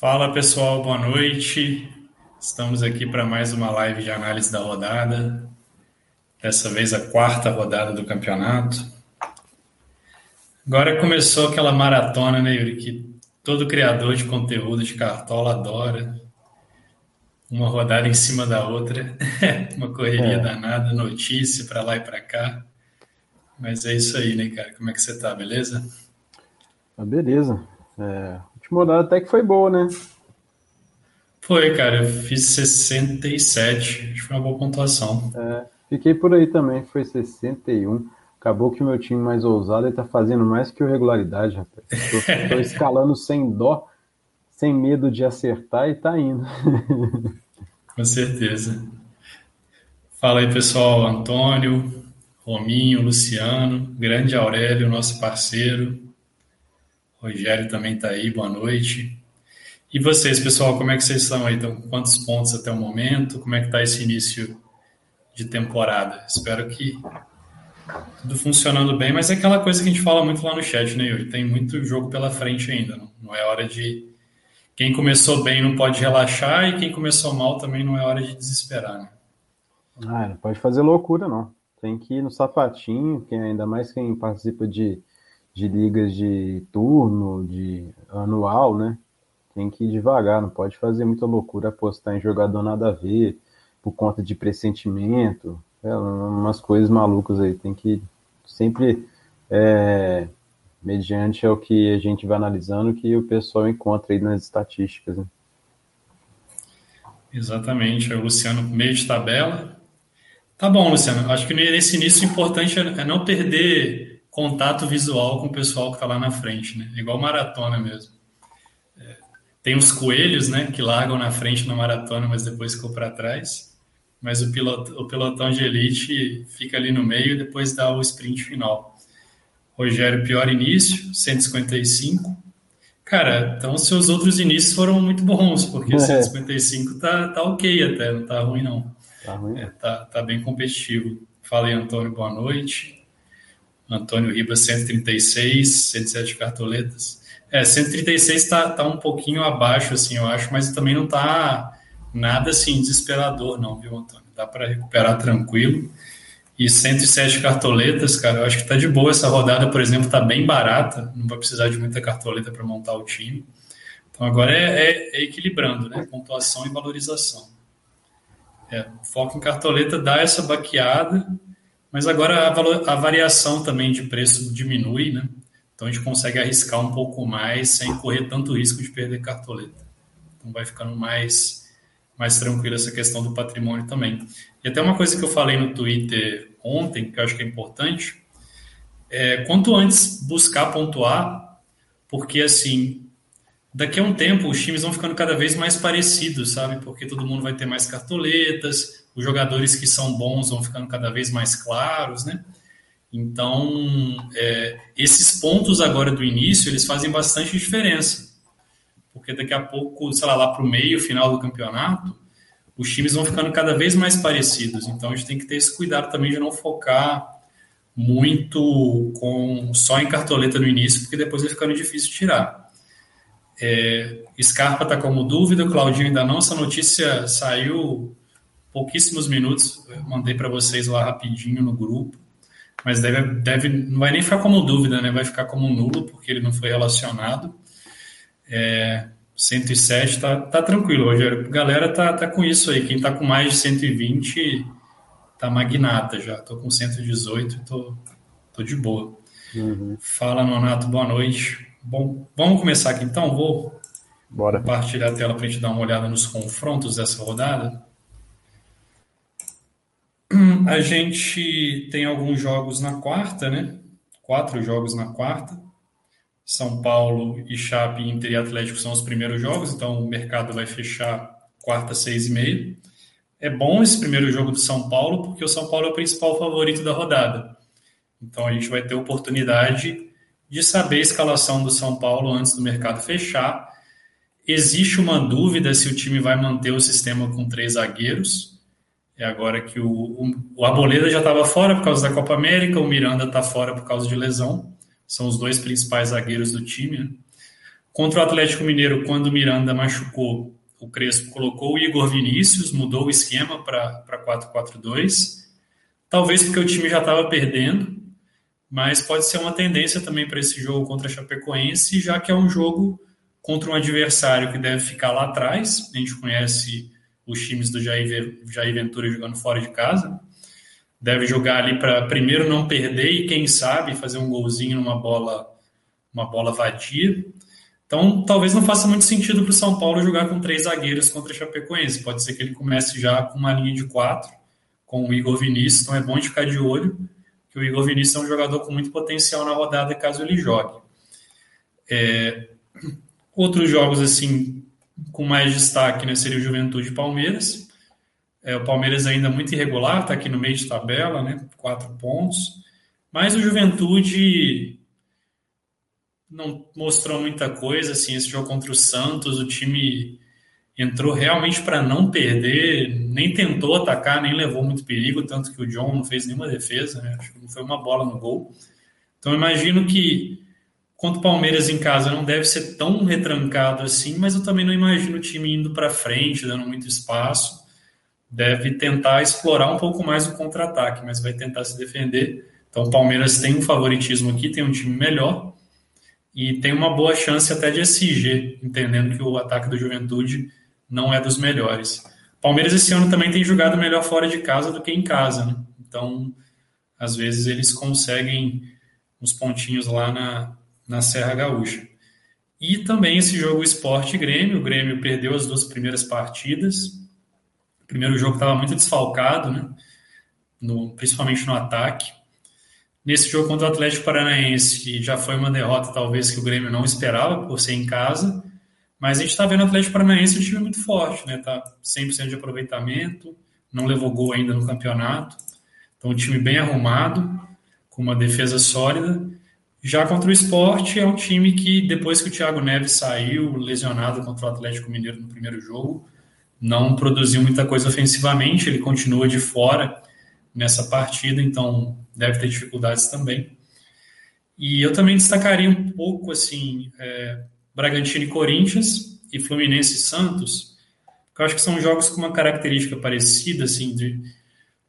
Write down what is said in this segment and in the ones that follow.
Fala pessoal, boa noite. Estamos aqui para mais uma live de análise da rodada. Dessa vez a quarta rodada do campeonato. Agora começou aquela maratona, né, Yuri? Que todo criador de conteúdo de cartola adora. Uma rodada em cima da outra. uma correria é. danada, notícia para lá e para cá. Mas é isso aí, né, cara? Como é que você tá, beleza? Ah, beleza. É, última rodada até que foi boa, né? Foi, cara. Eu fiz 67. Acho que foi uma boa pontuação. É, fiquei por aí também. Foi 61. Acabou que o meu time mais ousado está fazendo mais que o regularidade, rapaz. Estou escalando sem dó, sem medo de acertar e tá indo. Com certeza. Fala aí, pessoal. Antônio, Rominho, Luciano, grande Aurélio, nosso parceiro. Rogério também está aí, boa noite. E vocês, pessoal, como é que vocês estão aí? Então, quantos pontos até o momento? Como é que está esse início de temporada? Espero que tudo funcionando bem, mas é aquela coisa que a gente fala muito lá no chat, né, Yuri? Tem muito jogo pela frente ainda, não, não é hora de... Quem começou bem não pode relaxar e quem começou mal também não é hora de desesperar, né? Ah, não pode fazer loucura, não. Tem que ir no sapatinho, que ainda mais quem participa de, de ligas de turno, de anual, né? Tem que ir devagar, não pode fazer muita loucura, apostar em jogador nada a ver, por conta de pressentimento, é, umas coisas malucas aí. Tem que sempre, é, mediante o que a gente vai analisando, que o pessoal encontra aí nas estatísticas. Né? Exatamente. É o Luciano, meio de tabela. Tá bom, Luciano. Acho que nesse início o importante é não perder contato visual com o pessoal que está lá na frente, né? Igual maratona mesmo. É, tem os coelhos, né, que largam na frente na maratona, mas depois ficam para trás mas o, pilot, o pelotão de elite fica ali no meio e depois dá o sprint final. Rogério, pior início, 155. Cara, então seus outros inícios foram muito bons, porque é. 155 tá, tá ok até, não tá ruim não. Tá ruim. É, tá, tá bem competitivo. Fala aí, Antônio, boa noite. Antônio Ribas, 136, 107 cartoletas. É, 136 tá, tá um pouquinho abaixo, assim, eu acho, mas também não tá nada assim desesperador, não, viu, Antônio? Dá para recuperar tranquilo. E 107 cartoletas, cara, eu acho que tá de boa essa rodada, por exemplo, tá bem barata, não vai precisar de muita cartoleta para montar o time. Então agora é, é, é, equilibrando, né? Pontuação e valorização. É, foco em cartoleta dá essa baqueada, mas agora a, a variação também de preço diminui, né? Então a gente consegue arriscar um pouco mais sem correr tanto risco de perder cartoleta. Então vai ficando mais mais tranquila essa questão do patrimônio também. E até uma coisa que eu falei no Twitter ontem, que eu acho que é importante, é quanto antes buscar pontuar, porque assim, daqui a um tempo os times vão ficando cada vez mais parecidos, sabe? Porque todo mundo vai ter mais cartoletas, os jogadores que são bons vão ficando cada vez mais claros, né? Então, é, esses pontos agora do início, eles fazem bastante diferença porque daqui a pouco, sei lá, lá para o meio, final do campeonato, os times vão ficando cada vez mais parecidos. Então a gente tem que ter esse cuidado também de não focar muito com só em cartoleta no início, porque depois vai ficando difícil tirar. É, Scarpa está como dúvida, Claudinho ainda não. Essa notícia saiu pouquíssimos minutos, eu mandei para vocês lá rapidinho no grupo, mas deve, deve, não vai nem ficar como dúvida, né? vai ficar como nulo, porque ele não foi relacionado. É, 107 tá, tá tranquilo, Rogério. Galera tá, tá com isso aí. Quem tá com mais de 120 tá magnata já. Tô com 118 e tô, tô de boa. Uhum. Fala, Nonato, boa noite. Bom, vamos começar aqui então. Vou Bora. compartilhar a tela para a gente dar uma olhada nos confrontos dessa rodada. A gente tem alguns jogos na quarta, né? Quatro jogos na quarta. São Paulo e Chape, Inter e Atlético são os primeiros jogos, então o mercado vai fechar quarta, seis e meia. É bom esse primeiro jogo do São Paulo, porque o São Paulo é o principal favorito da rodada. Então a gente vai ter oportunidade de saber a escalação do São Paulo antes do mercado fechar. Existe uma dúvida se o time vai manter o sistema com três zagueiros. É agora que o, o, o Arboleda já estava fora por causa da Copa América, o Miranda está fora por causa de lesão são os dois principais zagueiros do time. Né? Contra o Atlético Mineiro, quando o Miranda machucou, o Crespo colocou o Igor Vinícius, mudou o esquema para 4-4-2. Talvez porque o time já estava perdendo, mas pode ser uma tendência também para esse jogo contra a Chapecoense, já que é um jogo contra um adversário que deve ficar lá atrás. A gente conhece os times do Jair, Jair Ventura jogando fora de casa. Deve jogar ali para primeiro não perder e quem sabe fazer um golzinho numa bola uma bola vadia. Então, talvez não faça muito sentido para o São Paulo jogar com três zagueiros contra a Chapecoense. Pode ser que ele comece já com uma linha de quatro, com o Igor Vinícius. Então, é bom de ficar de olho, que o Igor Vinícius é um jogador com muito potencial na rodada, caso ele jogue. É... Outros jogos, assim, com mais destaque, né, seria o Juventude e Palmeiras. É, o Palmeiras ainda muito irregular, está aqui no meio de tabela, né, quatro pontos. Mas o Juventude não mostrou muita coisa, assim, esse jogo contra o Santos, o time entrou realmente para não perder, nem tentou atacar, nem levou muito perigo, tanto que o John não fez nenhuma defesa, né? acho que não foi uma bola no gol. Então imagino que contra o Palmeiras em casa não deve ser tão retrancado assim, mas eu também não imagino o time indo para frente, dando muito espaço. Deve tentar explorar um pouco mais o contra-ataque, mas vai tentar se defender. Então o Palmeiras tem um favoritismo aqui, tem um time melhor e tem uma boa chance até de SG, entendendo que o ataque do Juventude não é dos melhores. Palmeiras esse ano também tem jogado melhor fora de casa do que em casa, né? então às vezes eles conseguem uns pontinhos lá na, na Serra Gaúcha. E também esse jogo Esporte Grêmio, o Grêmio perdeu as duas primeiras partidas. O primeiro jogo estava muito desfalcado, né? No, principalmente no ataque. Nesse jogo contra o Atlético Paranaense, já foi uma derrota talvez que o Grêmio não esperava por ser em casa, mas a gente está vendo o Atlético Paranaense um time muito forte, né? Tá 100% de aproveitamento, não levou gol ainda no campeonato. Então, um time bem arrumado, com uma defesa sólida. Já contra o esporte, é um time que, depois que o Thiago Neves saiu lesionado contra o Atlético Mineiro no primeiro jogo, não produziu muita coisa ofensivamente, ele continua de fora nessa partida, então deve ter dificuldades também. E eu também destacaria um pouco assim é, Bragantino e Corinthians e Fluminense e Santos, que eu acho que são jogos com uma característica parecida, assim, de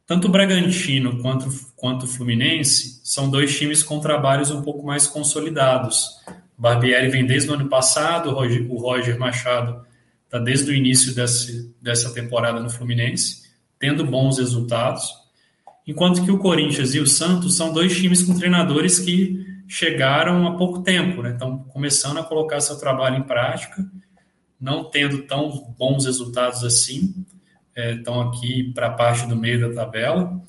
tanto o Bragantino quanto, quanto o Fluminense são dois times com trabalhos um pouco mais consolidados. O Barbieri vem desde o ano passado, o Roger, o Roger Machado está desde o início desse, dessa temporada no Fluminense, tendo bons resultados. Enquanto que o Corinthians e o Santos são dois times com treinadores que chegaram há pouco tempo, né? estão começando a colocar seu trabalho em prática, não tendo tão bons resultados assim, é, estão aqui para a parte do meio da tabela.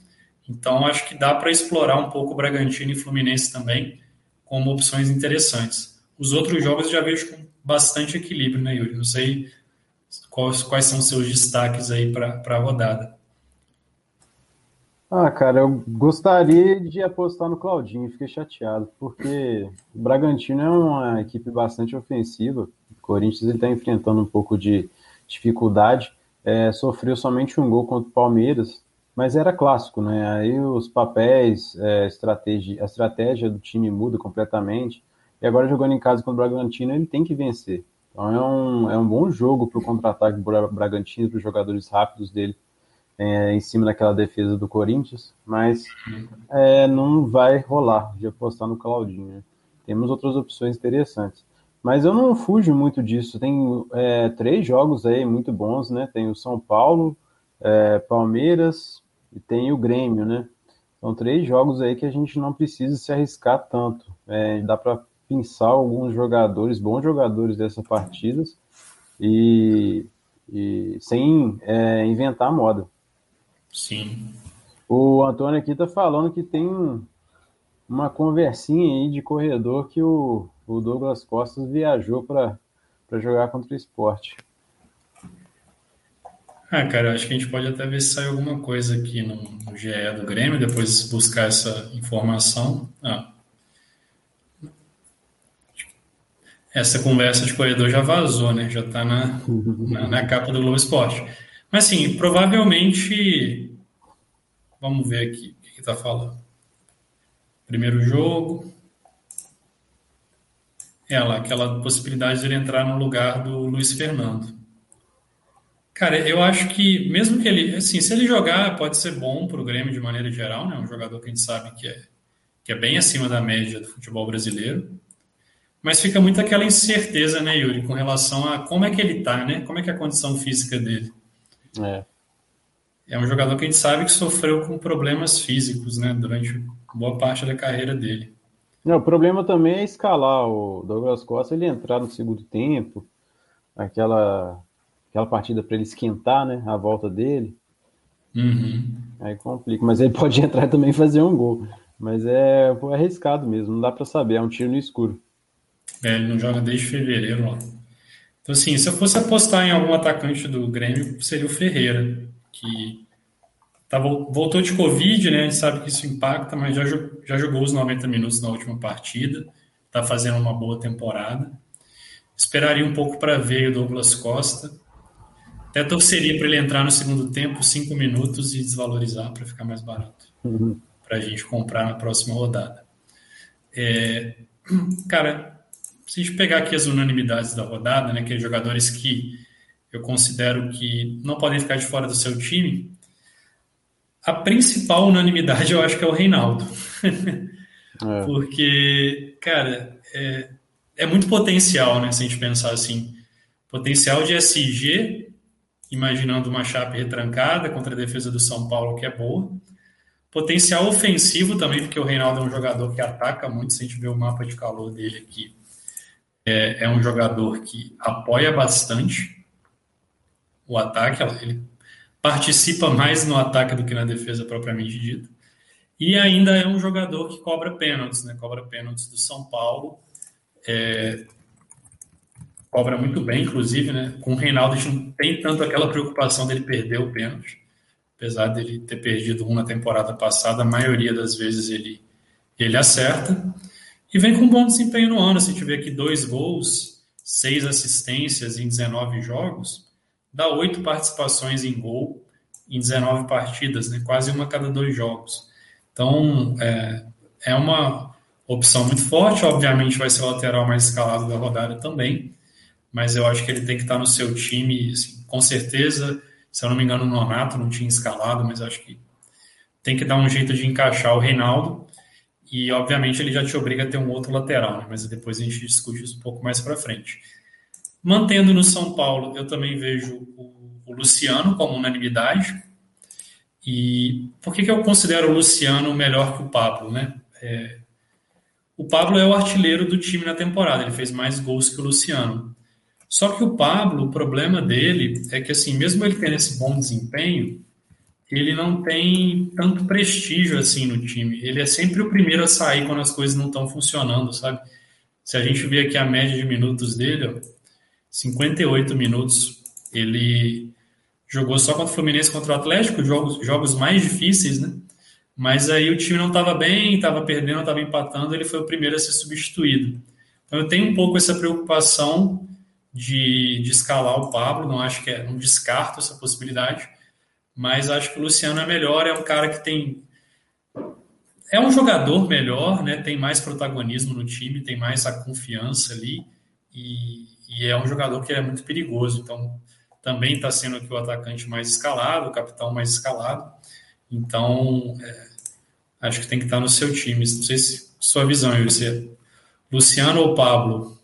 Então, acho que dá para explorar um pouco o Bragantino e Fluminense também como opções interessantes. Os outros jogos já vejo com bastante equilíbrio, né, Yuri? Não sei quais, quais são seus destaques aí para a rodada. Ah, cara, eu gostaria de apostar no Claudinho, fiquei chateado, porque o Bragantino é uma equipe bastante ofensiva. O Corinthians está enfrentando um pouco de dificuldade. É, sofreu somente um gol contra o Palmeiras, mas era clássico, né? Aí os papéis, é, estratégia, a estratégia do time muda completamente. E agora jogando em casa contra o Bragantino, ele tem que vencer. Então é um, é um bom jogo para o contra-ataque do Bragantino, para os jogadores rápidos dele é, em cima daquela defesa do Corinthians, mas é, não vai rolar de apostar no Claudinho. Né? Temos outras opções interessantes. Mas eu não fujo muito disso. Tem é, três jogos aí muito bons, né? Tem o São Paulo, é, Palmeiras e tem o Grêmio, né? São três jogos aí que a gente não precisa se arriscar tanto. É, dá para pensar alguns jogadores, bons jogadores dessas partidas e, e sem é, inventar moda. Sim. O Antônio aqui tá falando que tem uma conversinha aí de corredor que o, o Douglas Costas viajou para jogar contra o esporte. Ah, cara, acho que a gente pode até ver se sai alguma coisa aqui no, no GE do Grêmio, depois buscar essa informação. Ah. Essa conversa de corredor já vazou, né? Já está na, na, na, capa do Globo Esporte. Mas, sim, provavelmente. Vamos ver aqui o que está falando. Primeiro jogo. Ela, aquela possibilidade de ele entrar no lugar do Luiz Fernando. Cara, eu acho que mesmo que ele, assim, se ele jogar, pode ser bom para o Grêmio de maneira geral, né? Um jogador que a gente sabe que é, que é bem acima da média do futebol brasileiro. Mas fica muito aquela incerteza, né, Yuri, com relação a como é que ele tá, né? Como é que é a condição física dele. É. É um jogador que a gente sabe que sofreu com problemas físicos, né, durante boa parte da carreira dele. Não, o problema também é escalar o Douglas Costa, ele entrar no segundo tempo, aquela, aquela partida para ele esquentar, né, a volta dele. Uhum. Aí complica, mas ele pode entrar também e fazer um gol. Mas é, é arriscado mesmo, não dá para saber, é um tiro no escuro. É, ele não joga desde fevereiro ó. Então, assim, se eu fosse apostar em algum atacante do Grêmio, seria o Ferreira, que tá, voltou de Covid, né? A gente sabe que isso impacta, mas já, já jogou os 90 minutos na última partida, tá fazendo uma boa temporada. Esperaria um pouco para ver o Douglas Costa. Até torceria para ele entrar no segundo tempo, cinco minutos, e desvalorizar para ficar mais barato. Uhum. Para a gente comprar na próxima rodada. É, cara, se a gente pegar aqui as unanimidades da rodada, né, aqueles jogadores que eu considero que não podem ficar de fora do seu time, a principal unanimidade eu acho que é o Reinaldo. É. Porque, cara, é, é, muito potencial, né, se a gente pensar assim. Potencial de SG, imaginando uma chapa retrancada contra a defesa do São Paulo, que é boa. Potencial ofensivo também, porque o Reinaldo é um jogador que ataca muito, se a gente ver o mapa de calor dele aqui é, é um jogador que apoia bastante o ataque, ele participa mais no ataque do que na defesa propriamente dita. E ainda é um jogador que cobra pênaltis, né? Cobra pênaltis do São Paulo. É, cobra muito bem, inclusive, né? Com o Reinaldo a gente não tem tanto aquela preocupação dele perder o pênalti. Apesar dele ter perdido um na temporada passada, a maioria das vezes ele, ele acerta. E vem com um bom desempenho no ano. Se tiver aqui dois gols, seis assistências em 19 jogos, dá oito participações em gol em 19 partidas, né? quase uma a cada dois jogos. Então, é, é uma opção muito forte. Obviamente, vai ser o lateral mais escalado da rodada também, mas eu acho que ele tem que estar no seu time, assim, com certeza. Se eu não me engano, o Nonato não tinha escalado, mas acho que tem que dar um jeito de encaixar o Reinaldo. E, obviamente, ele já te obriga a ter um outro lateral, né? mas depois a gente discute isso um pouco mais para frente. Mantendo no São Paulo, eu também vejo o, o Luciano como unanimidade. E por que, que eu considero o Luciano melhor que o Pablo? Né? É, o Pablo é o artilheiro do time na temporada, ele fez mais gols que o Luciano. Só que o Pablo, o problema dele é que, assim, mesmo ele tendo esse bom desempenho, ele não tem tanto prestígio assim no time. Ele é sempre o primeiro a sair quando as coisas não estão funcionando, sabe? Se a gente vê aqui a média de minutos dele, ó, 58 minutos. Ele jogou só contra o Fluminense contra o Atlético, jogos, jogos mais difíceis, né? Mas aí o time não estava bem, estava perdendo, estava empatando, ele foi o primeiro a ser substituído. Então eu tenho um pouco essa preocupação de, de escalar o Pablo, não acho que é, não descarto essa possibilidade mas acho que o Luciano é melhor, é um cara que tem. É um jogador melhor, né? Tem mais protagonismo no time, tem mais a confiança ali, e, e é um jogador que é muito perigoso. Então, também está sendo aqui o atacante mais escalado, o capitão mais escalado. Então, é, acho que tem que estar no seu time. Não sei se sua visão, se é Luciano ou Pablo?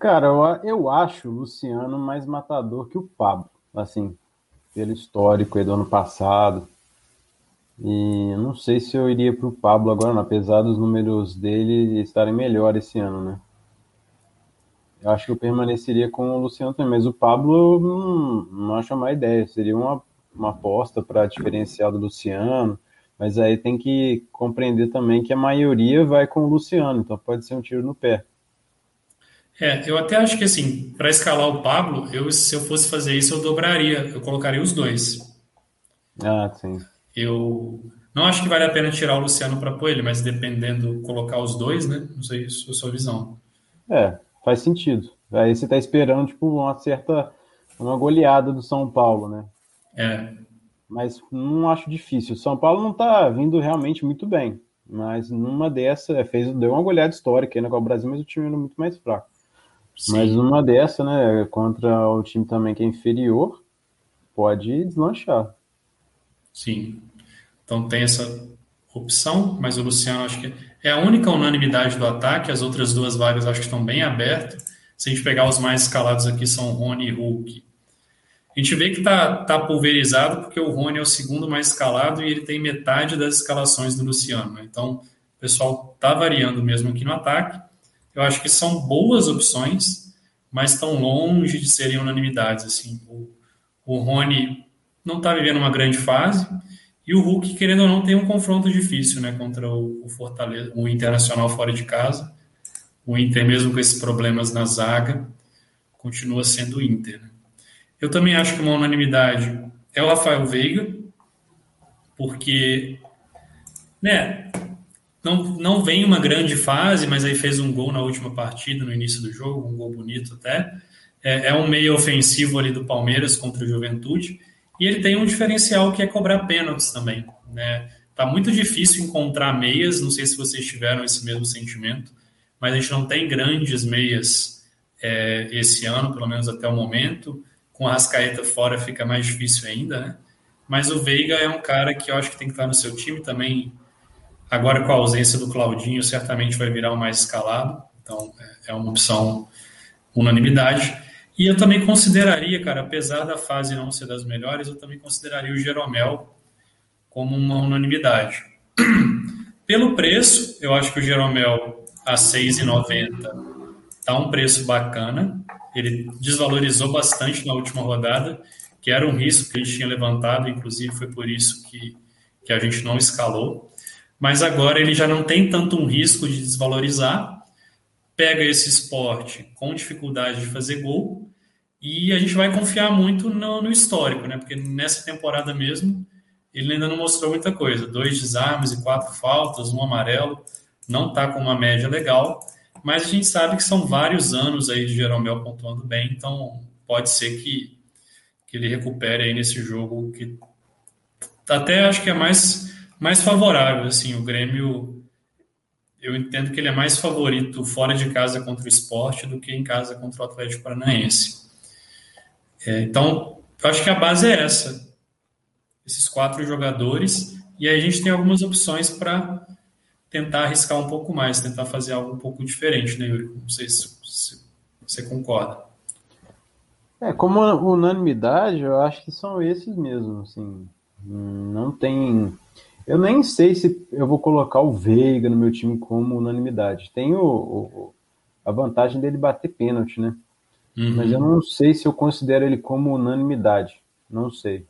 Cara, eu, eu acho o Luciano mais matador que o Pablo assim, pelo histórico do ano passado. E não sei se eu iria para o Pablo agora, não, apesar dos números dele estarem melhor esse ano, né? Eu acho que eu permaneceria com o Luciano também, mas o Pablo não, não acho a má ideia. Seria uma, uma aposta para diferenciar do Luciano, mas aí tem que compreender também que a maioria vai com o Luciano, então pode ser um tiro no pé. É, eu até acho que assim, para escalar o Pablo, eu, se eu fosse fazer isso, eu dobraria, eu colocaria os dois. Ah, sim. Eu não acho que vale a pena tirar o Luciano para pôr ele, mas dependendo, colocar os dois, né? Não sei se é a sua visão. É, faz sentido. Aí você tá esperando, tipo, uma certa. uma goleada do São Paulo, né? É. Mas não acho difícil. O São Paulo não tá vindo realmente muito bem. Mas numa dessa, é, fez, deu uma goleada histórica ainda com o Brasil, mas o time era muito mais fraco. Sim. Mas numa dessa, né, contra o time também que é inferior, pode deslanchar. Sim. Então tem essa opção, mas o Luciano acho que é a única unanimidade do ataque, as outras duas vagas acho que estão bem abertas. Se a gente pegar os mais escalados aqui, são Rony e Hulk. A gente vê que está tá pulverizado porque o Rony é o segundo mais escalado e ele tem metade das escalações do Luciano. Então, o pessoal está variando mesmo aqui no ataque. Eu acho que são boas opções, mas estão longe de serem unanimidades. Assim. O, o Rony não está vivendo uma grande fase e o Hulk, querendo ou não, tem um confronto difícil né, contra o, Fortaleza, o Internacional fora de casa. O Inter, mesmo com esses problemas na zaga, continua sendo o Inter. Né? Eu também acho que uma unanimidade é o Rafael Veiga, porque né, não, não vem uma grande fase, mas aí fez um gol na última partida, no início do jogo, um gol bonito até. É, é um meio ofensivo ali do Palmeiras contra o Juventude. E ele tem um diferencial que é cobrar pênaltis também. Né? Tá muito difícil encontrar meias, não sei se vocês tiveram esse mesmo sentimento, mas a gente não tem grandes meias é, esse ano, pelo menos até o momento com a Rascaeta fora fica mais difícil ainda, né? Mas o Veiga é um cara que eu acho que tem que estar no seu time também. Agora, com a ausência do Claudinho, certamente vai virar o mais escalado. Então, é, é uma opção unanimidade. E eu também consideraria, cara, apesar da fase não ser das melhores, eu também consideraria o Jeromel como uma unanimidade. Pelo preço, eu acho que o Jeromel a 6,90 Está um preço bacana. Ele desvalorizou bastante na última rodada, que era um risco que ele tinha levantado, inclusive foi por isso que, que a gente não escalou. Mas agora ele já não tem tanto um risco de desvalorizar. Pega esse esporte com dificuldade de fazer gol e a gente vai confiar muito no, no histórico, né? Porque nessa temporada mesmo ele ainda não mostrou muita coisa. Dois desarmes e quatro faltas, um amarelo, não está com uma média legal mas a gente sabe que são vários anos aí de Jeromel pontuando bem, então pode ser que, que ele recupere aí nesse jogo que até acho que é mais, mais favorável, assim, o Grêmio eu entendo que ele é mais favorito fora de casa contra o esporte do que em casa contra o Atlético Paranaense. É, então, eu acho que a base é essa. Esses quatro jogadores, e aí a gente tem algumas opções para tentar arriscar um pouco mais, tentar fazer algo um pouco diferente, né, Yuri? Não sei se, se você concorda. É, como unanimidade, eu acho que são esses mesmo, assim, não tem... Eu nem sei se eu vou colocar o Veiga no meu time como unanimidade. Tem o, o a vantagem dele bater pênalti, né? Uhum. Mas eu não sei se eu considero ele como unanimidade. Não sei.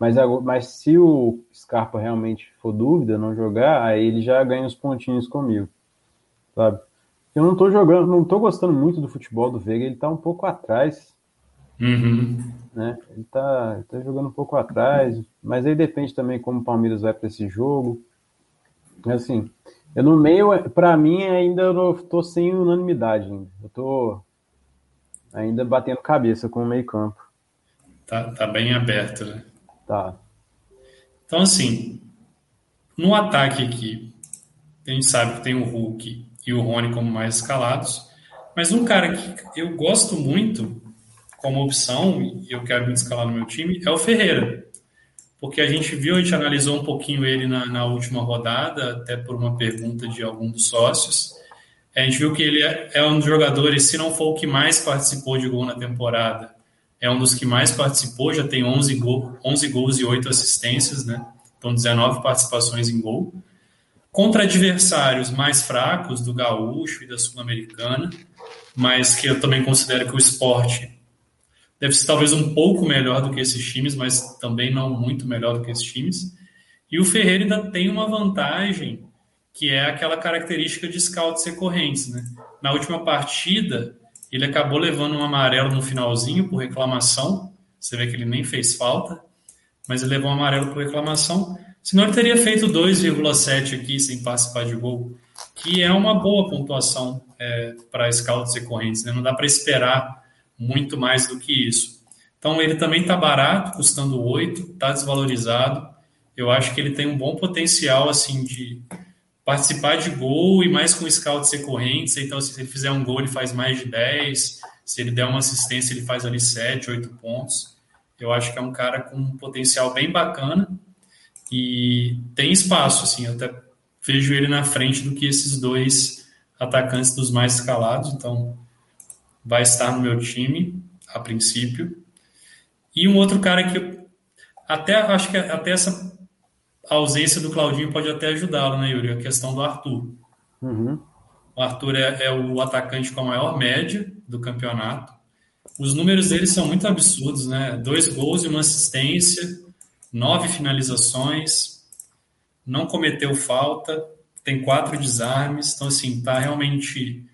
Mas, mas se o Scarpa realmente for dúvida, não jogar, aí ele já ganha os pontinhos comigo. Sabe? Eu não tô jogando, não tô gostando muito do futebol do Veiga, ele tá um pouco atrás. Uhum. Né? Ele, tá, ele tá jogando um pouco atrás, mas aí depende também como o Palmeiras vai para esse jogo. Assim, eu no meio, para mim, ainda tô sem unanimidade ainda. Eu tô ainda batendo cabeça com o meio campo. Tá, tá bem aberto, né? Tá. Então, assim, no ataque aqui, a gente sabe que tem o Hulk e o Rony como mais escalados, mas um cara que eu gosto muito como opção, e eu quero me escalar no meu time, é o Ferreira. Porque a gente viu, a gente analisou um pouquinho ele na, na última rodada, até por uma pergunta de algum dos sócios. A gente viu que ele é, é um dos jogadores, se não for o que mais participou de gol na temporada, é um dos que mais participou, já tem 11, gol, 11 gols e 8 assistências, né? Então, 19 participações em gol. Contra adversários mais fracos, do Gaúcho e da Sul-Americana, mas que eu também considero que o esporte deve ser talvez um pouco melhor do que esses times, mas também não muito melhor do que esses times. E o Ferreira ainda tem uma vantagem, que é aquela característica de scout ser correntes, né? Na última partida, ele acabou levando um amarelo no finalzinho por reclamação. Você vê que ele nem fez falta, mas ele levou um amarelo por reclamação. Senão ele teria feito 2,7 aqui sem participar de gol, que é uma boa pontuação é, para scouts e correntes. Né? Não dá para esperar muito mais do que isso. Então ele também está barato, custando 8, está desvalorizado. Eu acho que ele tem um bom potencial assim de participar de gol e mais com scouts recorrentes. Então, se ele fizer um gol, ele faz mais de 10. Se ele der uma assistência, ele faz ali 7, 8 pontos. Eu acho que é um cara com um potencial bem bacana e tem espaço, assim, eu até vejo ele na frente do que esses dois atacantes dos mais escalados, então vai estar no meu time a princípio. E um outro cara que até acho que até essa ausência do Claudinho pode até ajudá-lo, né, Yuri? A questão do Arthur. Uhum. O Arthur é, é, o atacante com a maior média do campeonato. Os números dele são muito absurdos, né? Dois gols e uma assistência, nove finalizações, não cometeu falta, tem quatro desarmes. Então, assim, tá realmente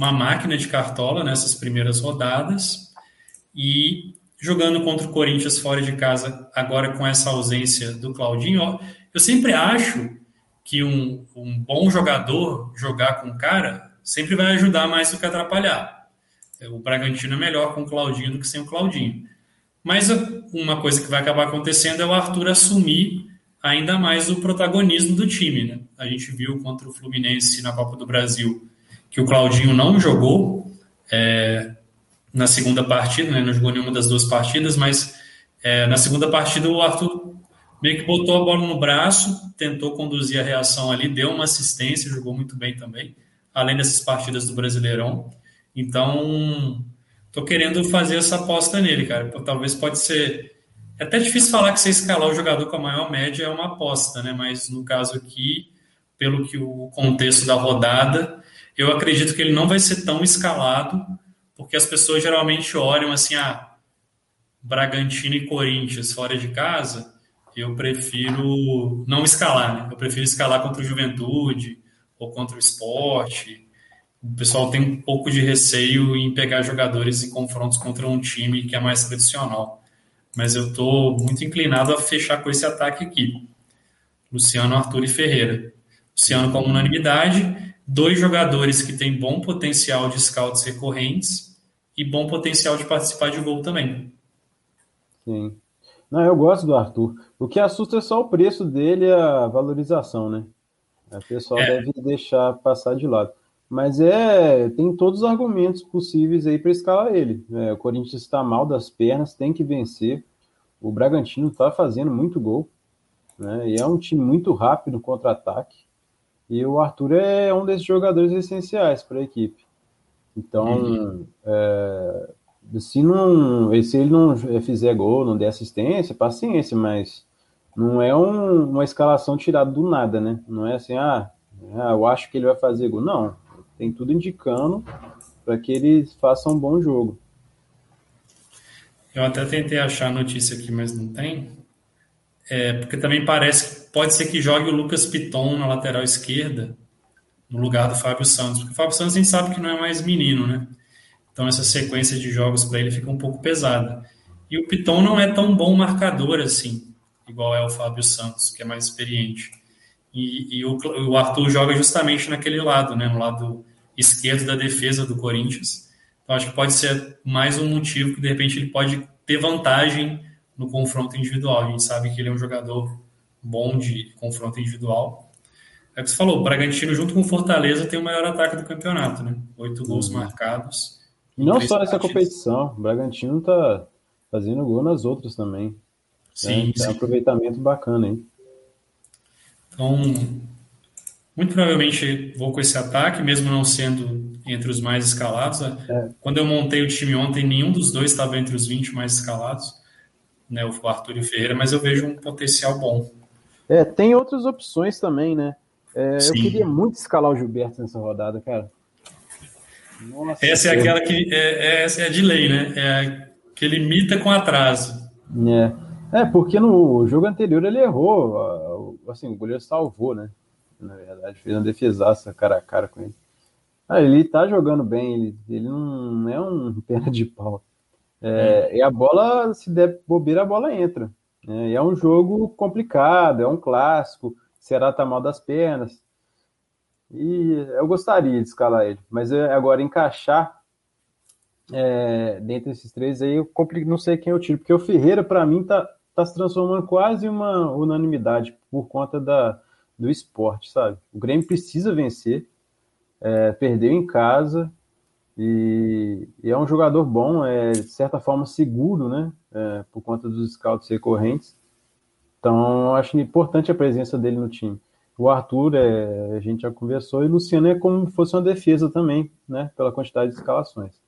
uma máquina de cartola nessas primeiras rodadas. E jogando contra o Corinthians fora de casa, agora com essa ausência do Claudinho, eu sempre acho que um, um bom jogador jogar com o cara sempre vai ajudar mais do que atrapalhar. O Bragantino é melhor com o Claudinho do que sem o Claudinho. Mas uma coisa que vai acabar acontecendo é o Arthur assumir ainda mais o protagonismo do time. Né? A gente viu contra o Fluminense na Copa do Brasil que o Claudinho não jogou é, na segunda partida, né? não jogou nenhuma das duas partidas, mas é, na segunda partida o Arthur meio que botou a bola no braço, tentou conduzir a reação ali, deu uma assistência, jogou muito bem também, além dessas partidas do Brasileirão. Então, tô querendo fazer essa aposta nele, cara. Talvez pode ser. É até difícil falar que você escalar o jogador com a maior média é uma aposta, né? Mas no caso aqui, pelo que o contexto da rodada, eu acredito que ele não vai ser tão escalado, porque as pessoas geralmente olham assim, ah, Bragantino e Corinthians fora de casa, eu prefiro não escalar, né? Eu prefiro escalar contra o Juventude ou contra o Esporte o pessoal tem um pouco de receio em pegar jogadores em confrontos contra um time que é mais tradicional. Mas eu estou muito inclinado a fechar com esse ataque aqui. Luciano, Arthur e Ferreira. Luciano como unanimidade, dois jogadores que têm bom potencial de scouts recorrentes e bom potencial de participar de gol também. Sim. Não, eu gosto do Arthur. O que assusta é só o preço dele e a valorização, né? O pessoal é. deve deixar passar de lado. Mas é, tem todos os argumentos possíveis aí para escalar ele. É, o Corinthians está mal das pernas, tem que vencer. O Bragantino está fazendo muito gol. Né? E é um time muito rápido contra-ataque. E o Arthur é um desses jogadores essenciais para a equipe. Então, uhum. é, se, não, se ele não fizer gol, não der assistência, paciência, mas não é um, uma escalação tirada do nada, né? Não é assim, ah, ah, eu acho que ele vai fazer gol. Não, tem tudo indicando para que eles façam um bom jogo. Eu até tentei achar a notícia aqui, mas não tem. É, porque também parece que pode ser que jogue o Lucas Piton na lateral esquerda, no lugar do Fábio Santos. Porque o Fábio Santos a gente sabe que não é mais menino, né? Então essa sequência de jogos para ele fica um pouco pesada. E o Piton não é tão bom marcador assim, igual é o Fábio Santos, que é mais experiente. E, e o, o, Arthur joga justamente naquele lado, né? No lado esquerdo da defesa do Corinthians. Então acho que pode ser mais um motivo que de repente ele pode ter vantagem no confronto individual. A gente sabe que ele é um jogador bom de confronto individual. É o que você falou, o Bragantino junto com o Fortaleza tem o maior ataque do campeonato, né? Oito gols uhum. marcados. Não só nessa competição, o Bragantino tá fazendo gol nas outras também. Sim, né? Tem um aproveitamento bacana, hein? Então, muito provavelmente vou com esse ataque, mesmo não sendo entre os mais escalados. É. Quando eu montei o time ontem, nenhum dos dois estava entre os 20 mais escalados, né, o Arthur e o Ferreira, mas eu vejo um potencial bom. É, tem outras opções também, né? É, eu queria muito escalar o Gilberto nessa rodada, cara. Nossa, essa é aquela que é, é, essa é a de lei, né? É que ele imita com atraso. É. é, porque no jogo anterior ele errou, assim, o goleiro salvou, né? na verdade, fez uma defesaça cara a cara com ele. Ah, ele tá jogando bem, ele, ele não é um perna de pau. É, e a bola, se der bobeira, a bola entra. É, é um jogo complicado, é um clássico. Será tá mal das pernas. E eu gostaria de escalar ele, mas é, agora encaixar é, dentre esses três aí, eu não sei quem eu tiro, porque o Ferreira, para mim, tá, tá se transformando quase uma unanimidade por conta da, do esporte, sabe? O Grêmio precisa vencer, é, perdeu em casa e, e, é um jogador bom, é de certa forma seguro, né? É, por conta dos scouts recorrentes. Então, acho importante a presença dele no time. O Arthur, é, a gente já conversou, e o Luciano é como se fosse uma defesa também, né? Pela quantidade de escalações.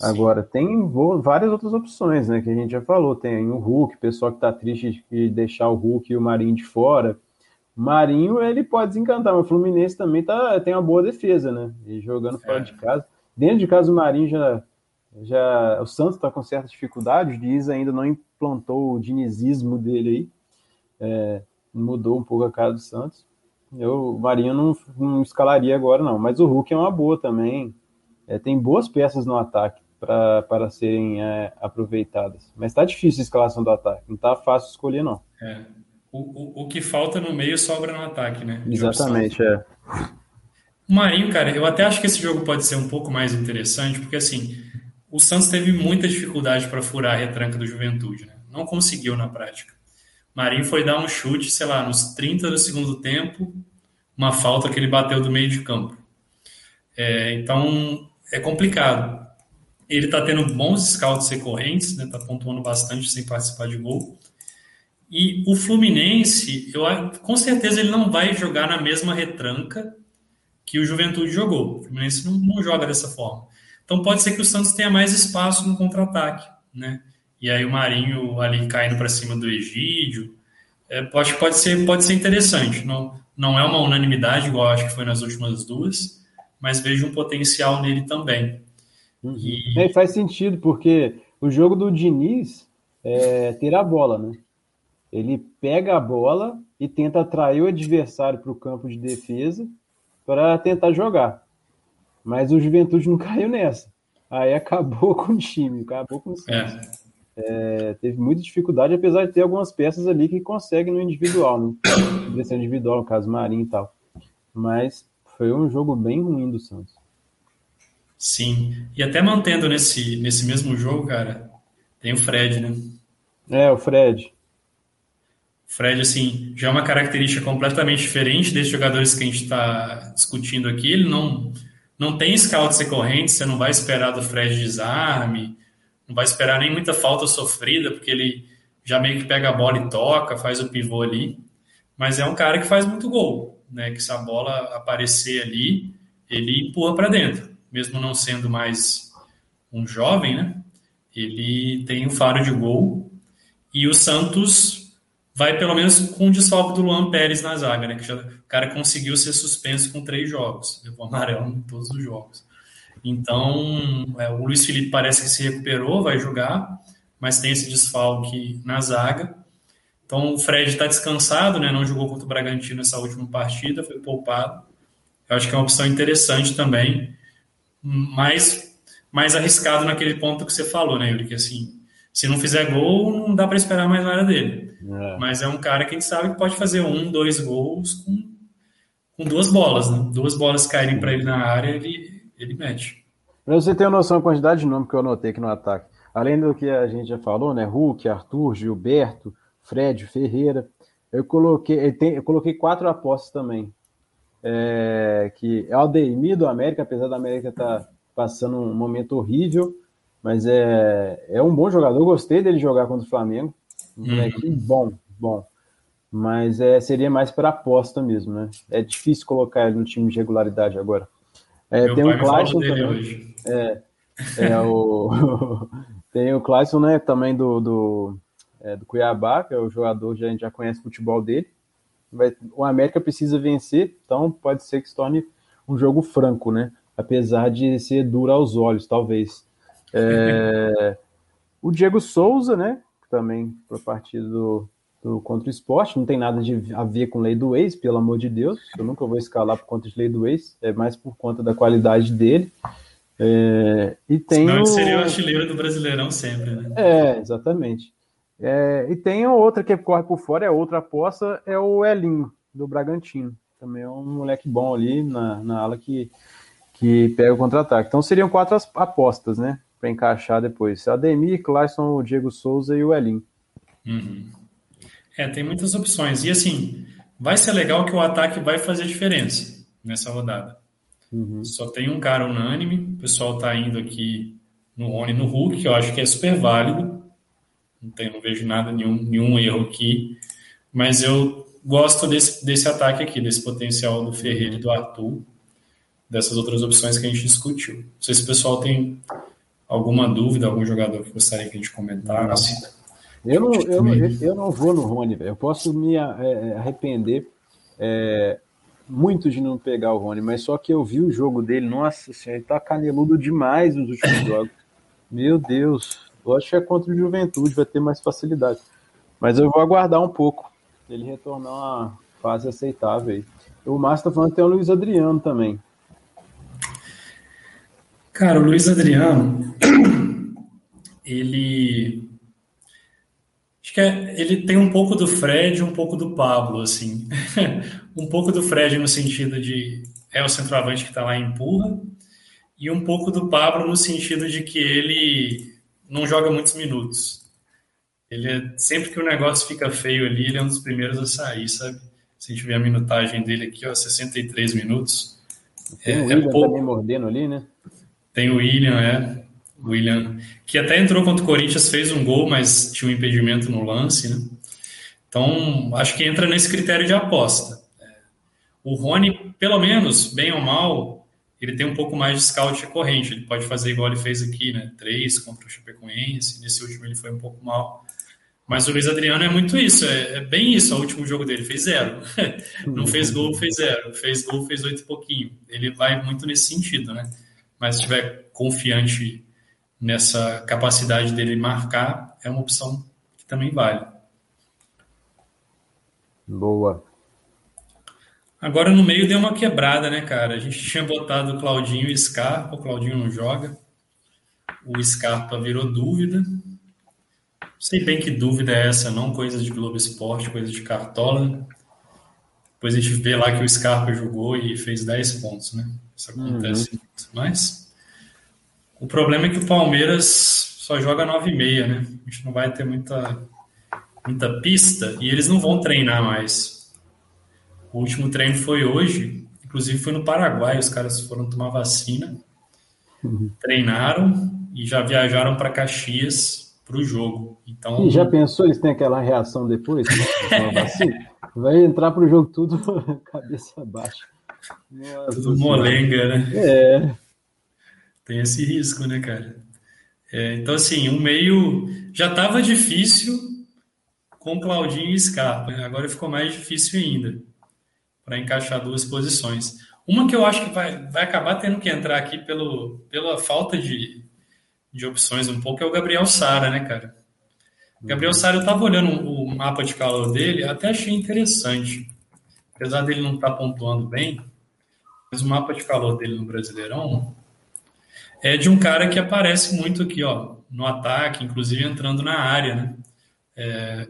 Agora, tem várias outras opções, né? Que a gente já falou. Tem o Hulk, pessoal que tá triste de deixar o Hulk e o Marinho de fora. Marinho, ele pode desencantar, mas o Fluminense também tá, tem uma boa defesa, né? E jogando fora é. de casa. Dentro de casa, o Marinho já. já o Santos está com certa dificuldade. O Dias ainda não implantou o dinizismo dele aí. É, mudou um pouco a cara do Santos. Eu, o Marinho não, não escalaria agora, não. Mas o Hulk é uma boa também. É, tem boas peças no ataque para serem é, aproveitadas. Mas tá difícil a escalação do ataque. Não tá fácil escolher, não. É. O, o, o que falta no meio sobra no ataque, né? Exatamente, é. O Marinho, cara, eu até acho que esse jogo pode ser um pouco mais interessante, porque assim, o Santos teve muita dificuldade para furar a retranca do Juventude, né? Não conseguiu na prática. Marinho foi dar um chute, sei lá, nos 30 do segundo tempo, uma falta que ele bateu do meio de campo. É, então, é complicado. Ele está tendo bons scouts recorrentes, né, tá pontuando bastante sem participar de gol. E o Fluminense, eu, com certeza ele não vai jogar na mesma retranca que o Juventude jogou. O Fluminense não, não joga dessa forma. Então pode ser que o Santos tenha mais espaço no contra-ataque, né? e aí o Marinho ali caindo para cima do Egídio. É, pode, pode, ser, pode ser interessante. Não, não é uma unanimidade, igual acho que foi nas últimas duas, mas vejo um potencial nele também. Uhum. E... É, faz sentido, porque o jogo do Diniz é ter a bola, né? Ele pega a bola e tenta atrair o adversário para o campo de defesa para tentar jogar. Mas o Juventude não caiu nessa. Aí acabou com o time, acabou com o Santos. É é, teve muita dificuldade, apesar de ter algumas peças ali que conseguem no individual, né? Direção individual, no caso Marinho e tal. Mas foi um jogo bem ruim do Santos. Sim. E até mantendo nesse, nesse mesmo jogo, cara, tem o Fred, né? É, o Fred. Fred, assim, já é uma característica completamente diferente desses jogadores que a gente está discutindo aqui. Ele não, não tem scouts recorrentes, você não vai esperar do Fred desarme, não vai esperar nem muita falta sofrida, porque ele já meio que pega a bola e toca, faz o pivô ali. Mas é um cara que faz muito gol, né? Que se a bola aparecer ali, ele empurra para dentro, mesmo não sendo mais um jovem, né? Ele tem um faro de gol e o Santos vai pelo menos com o desfalque do Luan Pérez na zaga, né? Que já, o cara conseguiu ser suspenso com três jogos, levou amarelo em todos os jogos. Então, é, o Luiz Felipe parece que se recuperou, vai jogar, mas tem esse desfalque na zaga. Então, o Fred está descansado, né? não jogou contra o Bragantino nessa última partida, foi poupado. Eu acho que é uma opção interessante também, mas mais arriscado naquele ponto que você falou, né, Yuri? Que assim, se não fizer gol, não dá para esperar mais nada dele. É. Mas é um cara que a gente sabe que pode fazer um, dois gols com, com duas bolas, né? Duas bolas caírem para ele na área, ele, ele mete. Pra você ter uma noção da quantidade de nome que eu anotei aqui no ataque. Além do que a gente já falou, né? Hulk, Arthur, Gilberto, Fred, Ferreira. Eu coloquei, eu coloquei quatro apostas também. É, que é o Ademir do América, apesar da América estar tá passando um momento horrível, mas é, é um bom jogador. Eu gostei dele jogar contra o Flamengo. Um uhum. bom, bom. Mas é, seria mais para aposta mesmo, né? É difícil colocar ele no time de regularidade agora. É, tem o Clayson também. É, é o, tem o Clayson, né, também do, do, é, do Cuiabá, que é o jogador que a gente já conhece o futebol dele. Vai, o América precisa vencer, então pode ser que se torne um jogo franco, né? Apesar de ser duro aos olhos, talvez. É, o Diego Souza, né? Também para partida do, do contra o esporte, não tem nada de, a ver com lei do ex, pelo amor de Deus. Eu nunca vou escalar por conta de lei do ex, é mais por conta da qualidade dele. É, e tem Senão o... seria o artilheiro do Brasileirão sempre, né? É, exatamente. É, e tem outra que corre por fora, é outra aposta, é o Elinho, do Bragantino. Também é um moleque bom ali na, na ala que, que pega o contra-ataque. Então seriam quatro apostas, né? Para encaixar depois. Ademir, Clayson, o Diego Souza e o Elinho. Uhum. É, tem muitas opções. E assim, vai ser legal que o ataque vai fazer diferença nessa rodada. Uhum. Só tem um cara unânime, o pessoal está indo aqui no Rony no Hulk, que eu acho que é super válido. Não, tem, não vejo nada, nenhum, nenhum erro aqui. Mas eu gosto desse, desse ataque aqui, desse potencial do Ferreira e do Arthur, dessas outras opções que a gente discutiu. Não sei se o pessoal tem alguma dúvida, algum jogador que gostaria que a gente comentasse. Eu não, eu, eu não vou no Rony, eu posso me é, é, arrepender é, muito de não pegar o Rony, mas só que eu vi o jogo dele, nossa senhora, ele tá caneludo demais nos últimos jogos. Meu Deus, eu acho que é contra o Juventude, vai ter mais facilidade. Mas eu vou aguardar um pouco, ele retornar a uma fase aceitável aí. O Márcio tá falando que tem o Luiz Adriano também. Cara, o Luiz Adriano, ele Acho que é, ele tem um pouco do Fred e um pouco do Pablo, assim. um pouco do Fred no sentido de é o centroavante que está lá e empurra, e um pouco do Pablo no sentido de que ele não joga muitos minutos. Ele é, sempre que o negócio fica feio ali, ele é um dos primeiros a sair, sabe? Se a gente ver a minutagem dele aqui, ó, 63 minutos. É, é pouco. também mordendo ali, né? Tem o William, é. William, que até entrou contra o Corinthians, fez um gol, mas tinha um impedimento no lance, né? Então, acho que entra nesse critério de aposta. O Rony, pelo menos, bem ou mal, ele tem um pouco mais de scout corrente. Ele pode fazer igual ele fez aqui, né? Três contra o Chapecoense. Nesse último ele foi um pouco mal. Mas o Luiz Adriano é muito isso, é, é bem isso. O último jogo dele fez zero. Não fez gol, fez zero. Fez gol, fez oito e pouquinho. Ele vai muito nesse sentido, né? Mas se estiver confiante nessa capacidade dele marcar, é uma opção que também vale. Boa. Agora no meio deu uma quebrada, né, cara? A gente tinha botado o Claudinho e o Scarpa, o Claudinho não joga. O Scarpa virou dúvida. Sei bem que dúvida é essa, não coisa de Globo Esporte, coisa de Cartola. Depois a gente vê lá que o Scarpa jogou e fez 10 pontos, né? Isso acontece uhum. muito. Mas o problema é que o Palmeiras só joga 9 e meia, né? A gente não vai ter muita, muita pista e eles não vão treinar mais. O último treino foi hoje, inclusive foi no Paraguai, os caras foram tomar vacina, uhum. treinaram e já viajaram para Caxias para o jogo. Então, e já pensou eles têm aquela reação depois? Vai entrar para o jogo tudo cabeça baixa. Nossa, tudo molenga, né? É. Tem esse risco, né, cara? É, então, assim, o meio já estava difícil com Claudinho e Scarpa, né? agora ficou mais difícil ainda para encaixar duas posições. Uma que eu acho que vai, vai acabar tendo que entrar aqui pelo, pela falta de, de opções um pouco é o Gabriel Sara, né, cara? Gabriel Sara, eu estava olhando o mapa de calor dele, até achei interessante. Apesar dele não estar tá pontuando bem, mas o mapa de calor dele no Brasileirão é de um cara que aparece muito aqui, ó, no ataque, inclusive entrando na área, né? É,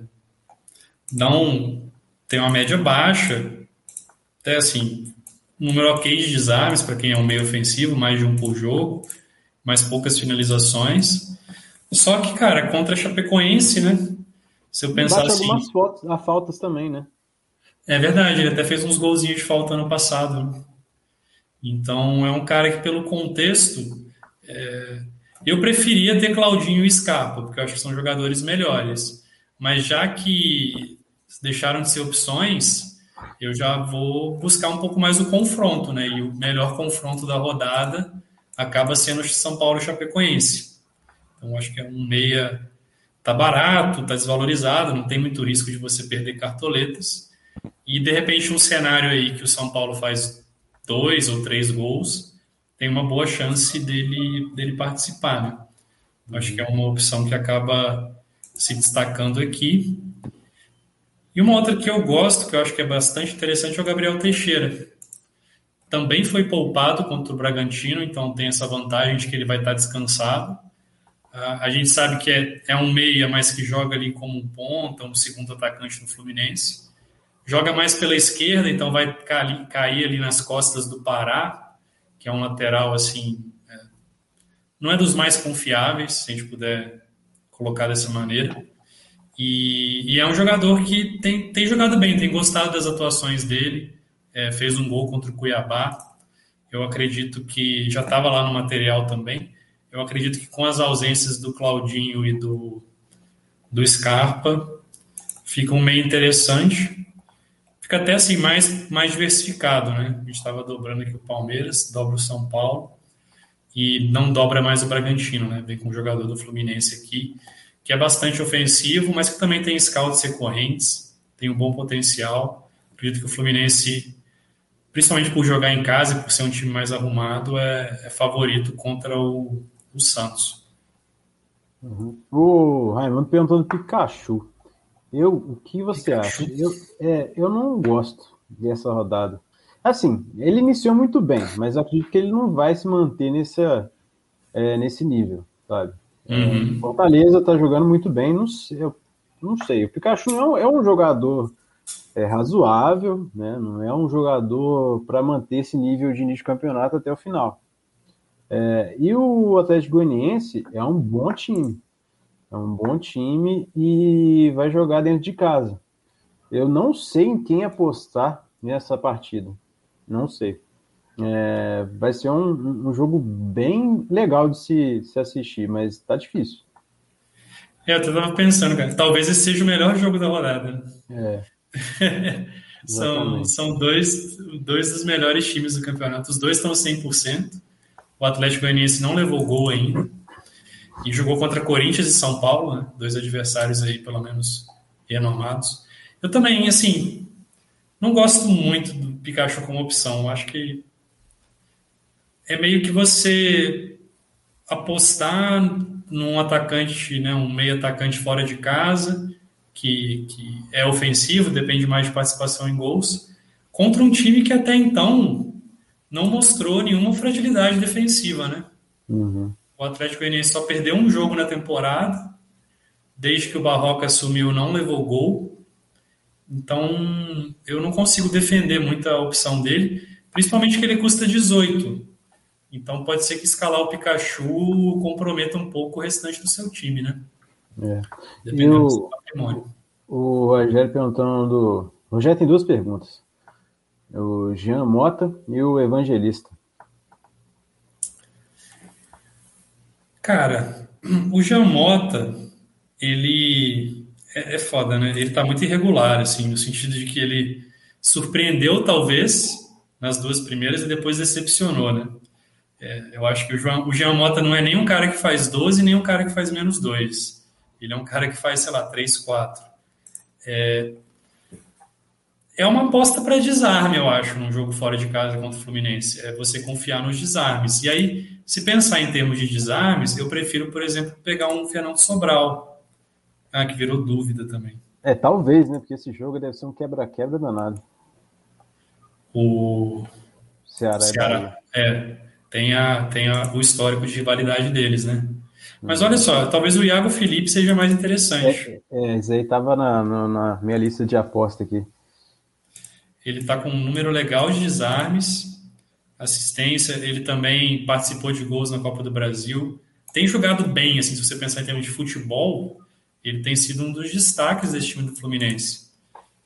não tem uma média baixa, até assim, número ok de desarmes para quem é um meio ofensivo, mais de um por jogo, mais poucas finalizações. Só que, cara, contra a Chapecoense, né? Se eu pensar Bate assim. algumas fotos, a faltas também, né? É verdade, ele até fez uns golzinhos de falta ano passado. Então, é um cara que, pelo contexto, é, eu preferia ter Claudinho e Scarpa, porque eu acho que são jogadores melhores. Mas já que deixaram de ser opções, eu já vou buscar um pouco mais o confronto, né? E o melhor confronto da rodada acaba sendo o São Paulo Chapecoense. Então acho que é um meia tá barato, tá desvalorizado, não tem muito risco de você perder cartoletas. E de repente um cenário aí que o São Paulo faz dois ou três gols, tem uma boa chance dele, dele participar. Né? Acho que é uma opção que acaba se destacando aqui. E uma outra que eu gosto, que eu acho que é bastante interessante, é o Gabriel Teixeira. Também foi poupado contra o Bragantino, então tem essa vantagem de que ele vai estar descansado. A gente sabe que é, é um meia, mas que joga ali como um ponta, um segundo atacante no Fluminense. Joga mais pela esquerda, então vai cair, ali nas costas do Pará, que é um lateral assim, é, não é dos mais confiáveis, se a gente puder colocar dessa maneira. E, e, é um jogador que tem, tem jogado bem, tem gostado das atuações dele, é, fez um gol contra o Cuiabá. Eu acredito que já estava lá no material também. Eu acredito que com as ausências do Claudinho e do, do Scarpa, fica um meio interessante. Fica até assim mais, mais diversificado, né? A gente estava dobrando aqui o Palmeiras, dobra o São Paulo e não dobra mais o Bragantino, né? Vem com o jogador do Fluminense aqui, que é bastante ofensivo, mas que também tem scouts recorrentes, tem um bom potencial. Acredito que o Fluminense, principalmente por jogar em casa e por ser um time mais arrumado, é, é favorito contra o, o Santos. Uhum. O Raimundo perguntou do Pikachu. Eu, o que você acha? Eu, é, eu não gosto dessa rodada. Assim, ele iniciou muito bem, mas acredito que ele não vai se manter nesse, é, nesse nível, sabe? Uhum. Fortaleza tá jogando muito bem, não sei, eu, não sei. O Pikachu é um, é um jogador é, razoável, né? Não é um jogador para manter esse nível de início de campeonato até o final. É, e o Atlético Goianiense é um bom time. É um bom time e vai jogar dentro de casa. Eu não sei em quem apostar nessa partida. Não sei. É, vai ser um, um, jogo bem legal de se, se assistir, mas tá difícil. É, eu tava pensando, cara, talvez esse seja o melhor jogo da rodada. É. são são dois, dois dos melhores times do campeonato. Os dois estão 100%. O Atlético Goianiense não levou gol ainda. E jogou contra Corinthians e São Paulo, né? dois adversários aí, pelo menos, renomados. Eu também, assim, não gosto muito do Pikachu como opção. Eu acho que é meio que você apostar num atacante, né, um meio atacante fora de casa, que, que é ofensivo, depende mais de participação em gols, contra um time que até então não mostrou nenhuma fragilidade defensiva, né? Uhum. O Atlético Goianiense só perdeu um jogo na temporada, desde que o Barroca assumiu, não levou gol. Então, eu não consigo defender muito a opção dele, principalmente que ele custa 18. Então, pode ser que escalar o Pikachu comprometa um pouco o restante do seu time, né? É. Dependendo o, do seu patrimônio. O Rogério perguntando. O Rogério tem duas perguntas o Jean Mota e o Evangelista. Cara, o Jean Mota, ele é, é foda, né? Ele tá muito irregular, assim, no sentido de que ele surpreendeu, talvez, nas duas primeiras e depois decepcionou, né? É, eu acho que o, João, o Jean Mota não é nem um cara que faz 12, nem um cara que faz menos 2. Ele é um cara que faz, sei lá, 3, 4. É, é uma aposta para desarme, eu acho, num jogo fora de casa contra o Fluminense. É você confiar nos desarmes. E aí, se pensar em termos de desarmes, eu prefiro, por exemplo, pegar um Fernando Sobral. Ah, que virou dúvida também. É, talvez, né? Porque esse jogo deve ser um quebra-quebra danado. O Ceará, Ceará é, tem, a, tem a, o histórico de rivalidade deles, né? Mas olha só, talvez o Iago Felipe seja mais interessante. É, é isso aí tava na, na, na minha lista de aposta aqui. Ele está com um número legal de desarmes, assistência. Ele também participou de gols na Copa do Brasil. Tem jogado bem, assim, se você pensar em termos de futebol, ele tem sido um dos destaques desse time do Fluminense.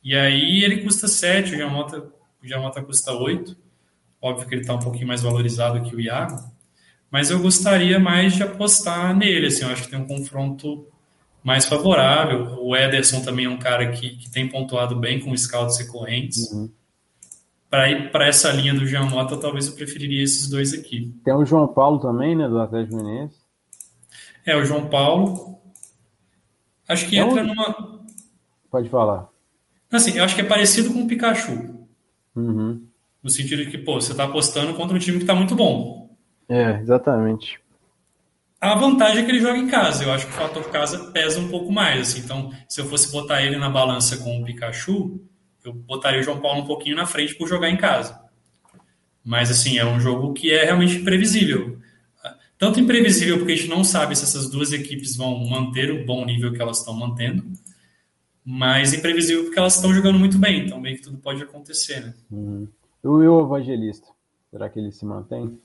E aí ele custa 7, o Jamota, o Jamota custa 8. Óbvio que ele está um pouquinho mais valorizado que o Iago. Mas eu gostaria mais de apostar nele. Assim, eu acho que tem um confronto mais favorável. O Ederson também é um cara que, que tem pontuado bem com scouts recorrentes. Uhum. Para ir para essa linha do Jean Mota, talvez eu preferiria esses dois aqui. Tem o João Paulo também, né, do Atlético Mineiro. É, o João Paulo. Acho que é entra um... numa. Pode falar. Assim, eu acho que é parecido com o Pikachu. Uhum. No sentido de que, pô, você está apostando contra um time que está muito bom. É, exatamente. A vantagem é que ele joga em casa. Eu acho que o fator casa pesa um pouco mais. Assim. Então, se eu fosse botar ele na balança com o Pikachu, eu botaria o João Paulo um pouquinho na frente por jogar em casa. Mas, assim, é um jogo que é realmente imprevisível. Tanto imprevisível porque a gente não sabe se essas duas equipes vão manter o bom nível que elas estão mantendo, mas imprevisível porque elas estão jogando muito bem. Então, meio que tudo pode acontecer, né? Uhum. E o Evangelista? Será que ele se mantém?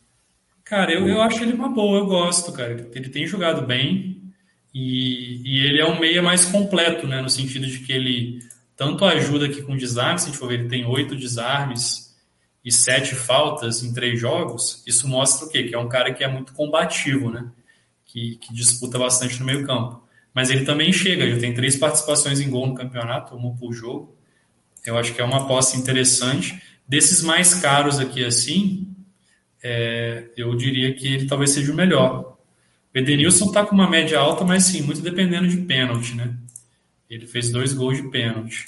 Cara, eu, eu acho ele uma boa, eu gosto, cara. Ele tem jogado bem E, e, ele é um meia mais completo, né? No sentido de que ele tanto ajuda aqui com desarmes, se a gente for ver, ele tem oito desarmes e sete faltas em três jogos. Isso mostra o quê? Que é um cara que é muito combativo, né? Que, que disputa bastante no meio campo. Mas ele também chega, ele tem três participações em gol no campeonato, uma por jogo. Eu acho que é uma aposta interessante. Desses mais caros aqui, assim, é, eu diria que ele talvez seja o melhor. O Edenilson está com uma média alta, mas sim, muito dependendo de pênalti, né? Ele fez dois gols de pênalti.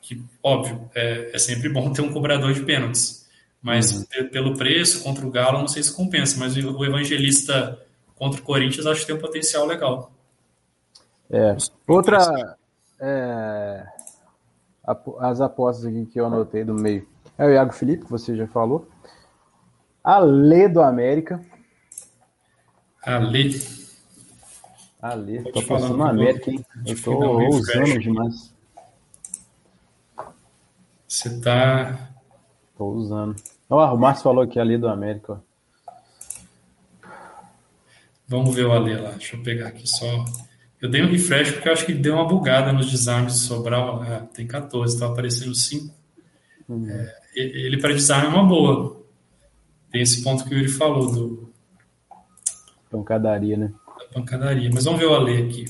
Que, óbvio, é, é sempre bom ter um cobrador de pênaltis. Mas uhum. pelo preço, contra o Galo, não sei se compensa. Mas o Evangelista contra o Corinthians, acho que tem um potencial legal. É. Outra. É, as apostas aqui que eu anotei do meio. É o Iago Felipe, que você já falou. A Lê do América. Ale. Ale, tô passando no América, hein? Eu tô ousando demais. Você tá. Tô usando. Ó, o Márcio falou aqui Ale do América. Vamos ver o Ale lá. Deixa eu pegar aqui só. Eu dei um refresh porque eu acho que deu uma bugada nos desarmes de Sobral. É, tem 14, tá aparecendo 5. Uhum. É, ele para desarme é uma boa. Tem esse ponto que o Yuri falou do, Pancadaria, né? Da pancadaria. Mas vamos ver o Ale aqui.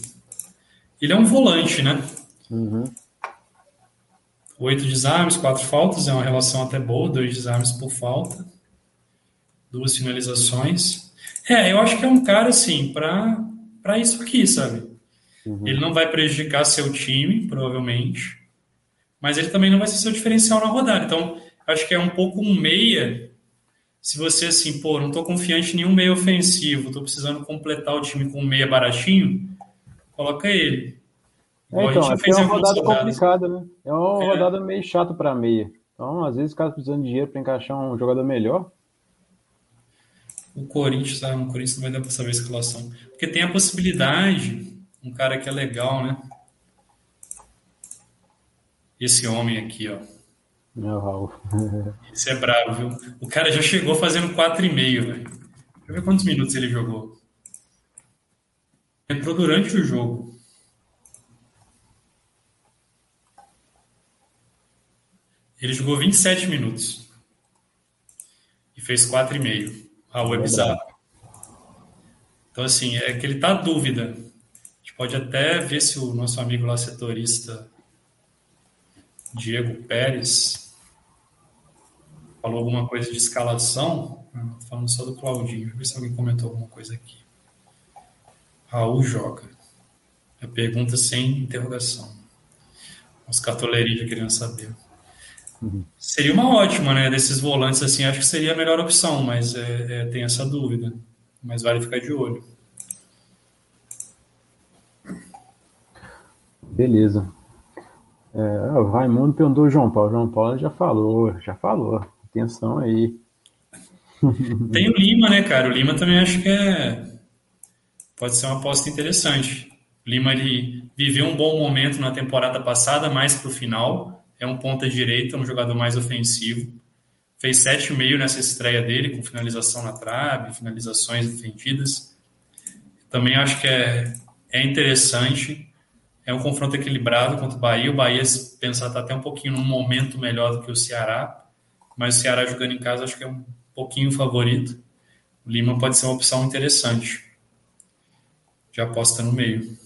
Ele é um volante, né? Uhum. Oito desarmes, quatro faltas, é uma relação até boa, dois desarmes por falta, duas finalizações. É, eu acho que é um cara, assim, para isso aqui, sabe? Uhum. Ele não vai prejudicar seu time, provavelmente, mas ele também não vai ser seu diferencial na rodada. Então, acho que é um pouco um meia se você assim, pô, não estou confiante em nenhum meio ofensivo, estou precisando completar o time com um meia baratinho, coloca ele. É, então, que é uma rodada complicada, né? É uma é. rodada meio chata para meia. Então, às vezes, caso precisando de dinheiro para encaixar um jogador melhor. O Corinthians, sabe? O Corinthians não vai dar para saber a escalação. Porque tem a possibilidade, um cara que é legal, né? Esse homem aqui, ó. Raul. Isso é bravo, viu? O cara já chegou fazendo 4,5, velho. Deixa eu ver quantos minutos ele jogou. Entrou durante o jogo. Ele jogou 27 minutos. E fez 4,5. Raul é bizarro. Então, assim, é que ele tá dúvida. A gente pode até ver se o nosso amigo lá setorista Diego Pérez falou alguma coisa de escalação. falando só do Claudinho. Deixa eu ver se alguém comentou alguma coisa aqui. Raul joga. A pergunta sem interrogação. Os cartoleirinhos queriam saber. Uhum. Seria uma ótima, né? Desses volantes assim, acho que seria a melhor opção, mas é, é, tem essa dúvida. Mas vale ficar de olho. Beleza. É, o Raimundo perguntou o João Paulo. João Paulo já falou, já falou. Atenção aí. Tem o Lima, né, cara? O Lima também acho que é. Pode ser uma aposta interessante. O Lima ele viveu um bom momento na temporada passada, mais pro final. É um ponta direita, um jogador mais ofensivo. Fez 7,5 nessa estreia dele, com finalização na trave, finalizações defendidas. Também acho que é, é interessante. É um confronto equilibrado contra o Bahia. O Bahia, se pensar, está até um pouquinho num momento melhor do que o Ceará. Mas o Ceará jogando em casa, acho que é um pouquinho favorito. O Lima pode ser uma opção interessante. Já aposta no meio.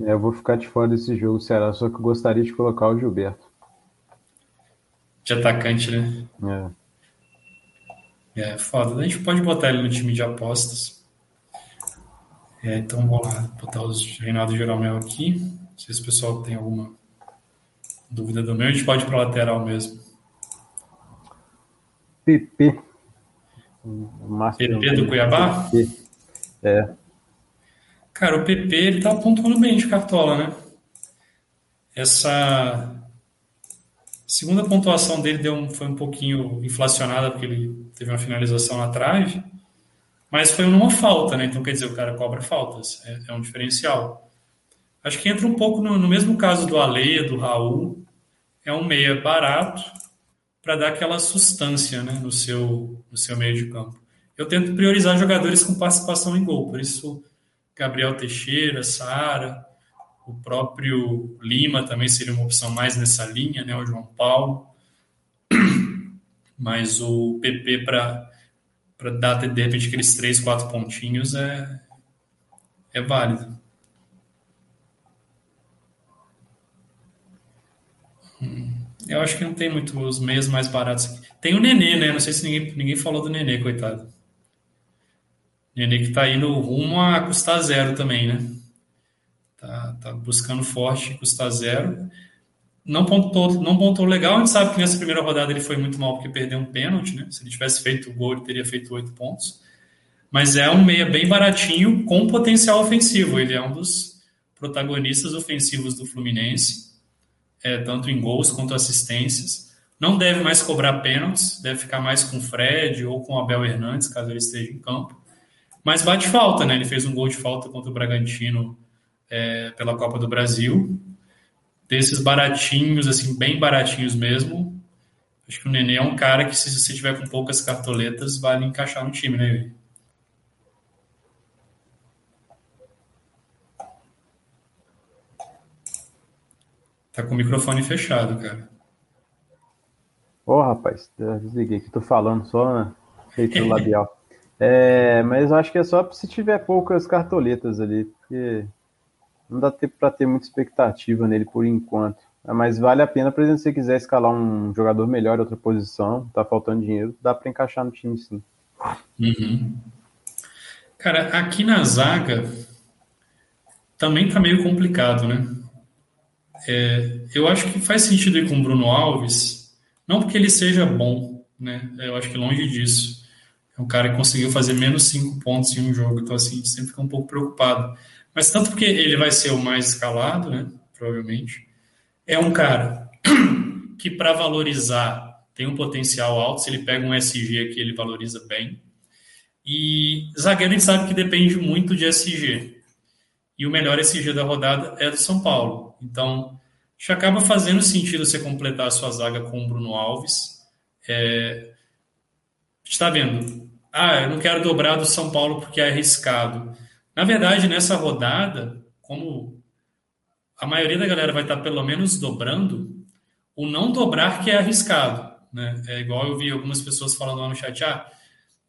É, eu vou ficar de fora desse jogo, Ceará, só que eu gostaria de colocar o Gilberto. De atacante, né? É. É, foda. A gente pode botar ele no time de apostas. É, então vou lá botar os Reinaldo Jeromel aqui. Não sei se o pessoal tem alguma dúvida do meu. A gente pode ir para lateral mesmo. PP. PP do Cuiabá? PP. É. Cara, o PP ele tá pontuando bem de cartola, né? Essa segunda pontuação dele deu um, foi um pouquinho inflacionada porque ele teve uma finalização na trave. Mas foi numa falta, né? Então, quer dizer, o cara cobra faltas. É, é um diferencial. Acho que entra um pouco no, no, mesmo caso do Aleia, do Raul. É um meia barato para dar aquela sustância né, no, seu, no seu meio de campo. Eu tento priorizar jogadores com participação em gol, por isso Gabriel Teixeira, Sara, o próprio Lima também seria uma opção mais nessa linha, né? O João Paulo. Mas o PP para dar de repente aqueles três, quatro pontinhos é, é válido. Hum, eu acho que não tem muito os meios mais baratos aqui. Tem o Nenê, né? Não sei se ninguém, ninguém falou do Nenê, coitado. Nenê que tá indo rumo a custar zero também, né? Tá, tá buscando forte, custar zero. Não pontou, não pontou legal, a gente sabe que nessa primeira rodada ele foi muito mal porque perdeu um pênalti, né? Se ele tivesse feito o gol, ele teria feito oito pontos. Mas é um meia bem baratinho, com potencial ofensivo. Ele é um dos protagonistas ofensivos do Fluminense, é, tanto em gols quanto assistências. Não deve mais cobrar pênaltis, deve ficar mais com o Fred ou com o Abel Hernandes, caso ele esteja em campo. Mas bate falta, né? Ele fez um gol de falta contra o Bragantino é, pela Copa do Brasil. Desses baratinhos, assim, bem baratinhos mesmo. Acho que o Nenê é um cara que, se você tiver com poucas cartoletas, vale encaixar no time, né? Tá com o microfone fechado, cara. Ô, oh, rapaz, desliguei que tô falando só na feito labial. É, mas acho que é só se tiver poucas cartoletas ali, porque não dá tempo para ter muita expectativa nele por enquanto. Mas vale a pena, por exemplo, se você quiser escalar um jogador melhor em outra posição, tá faltando dinheiro, dá para encaixar no time sim. Uhum. Cara, aqui na zaga também tá meio complicado, né? É, eu acho que faz sentido ir com o Bruno Alves, não porque ele seja bom, né? Eu acho que longe disso. É um cara que conseguiu fazer menos cinco pontos em um jogo, então assim, sempre fica um pouco preocupado. Mas tanto porque ele vai ser o mais escalado, né? Provavelmente. É um cara que, para valorizar, tem um potencial alto. Se ele pega um SG aqui, ele valoriza bem. E zagueiro a gente sabe que depende muito de SG. E o melhor SG da rodada é do São Paulo. Então, já acaba fazendo sentido você completar a sua zaga com o Bruno Alves. É, está vendo? Ah, eu não quero dobrar do São Paulo porque é arriscado. Na verdade, nessa rodada, como a maioria da galera vai estar pelo menos dobrando, o não dobrar que é arriscado. Né? É igual eu vi algumas pessoas falando lá no chat, ah,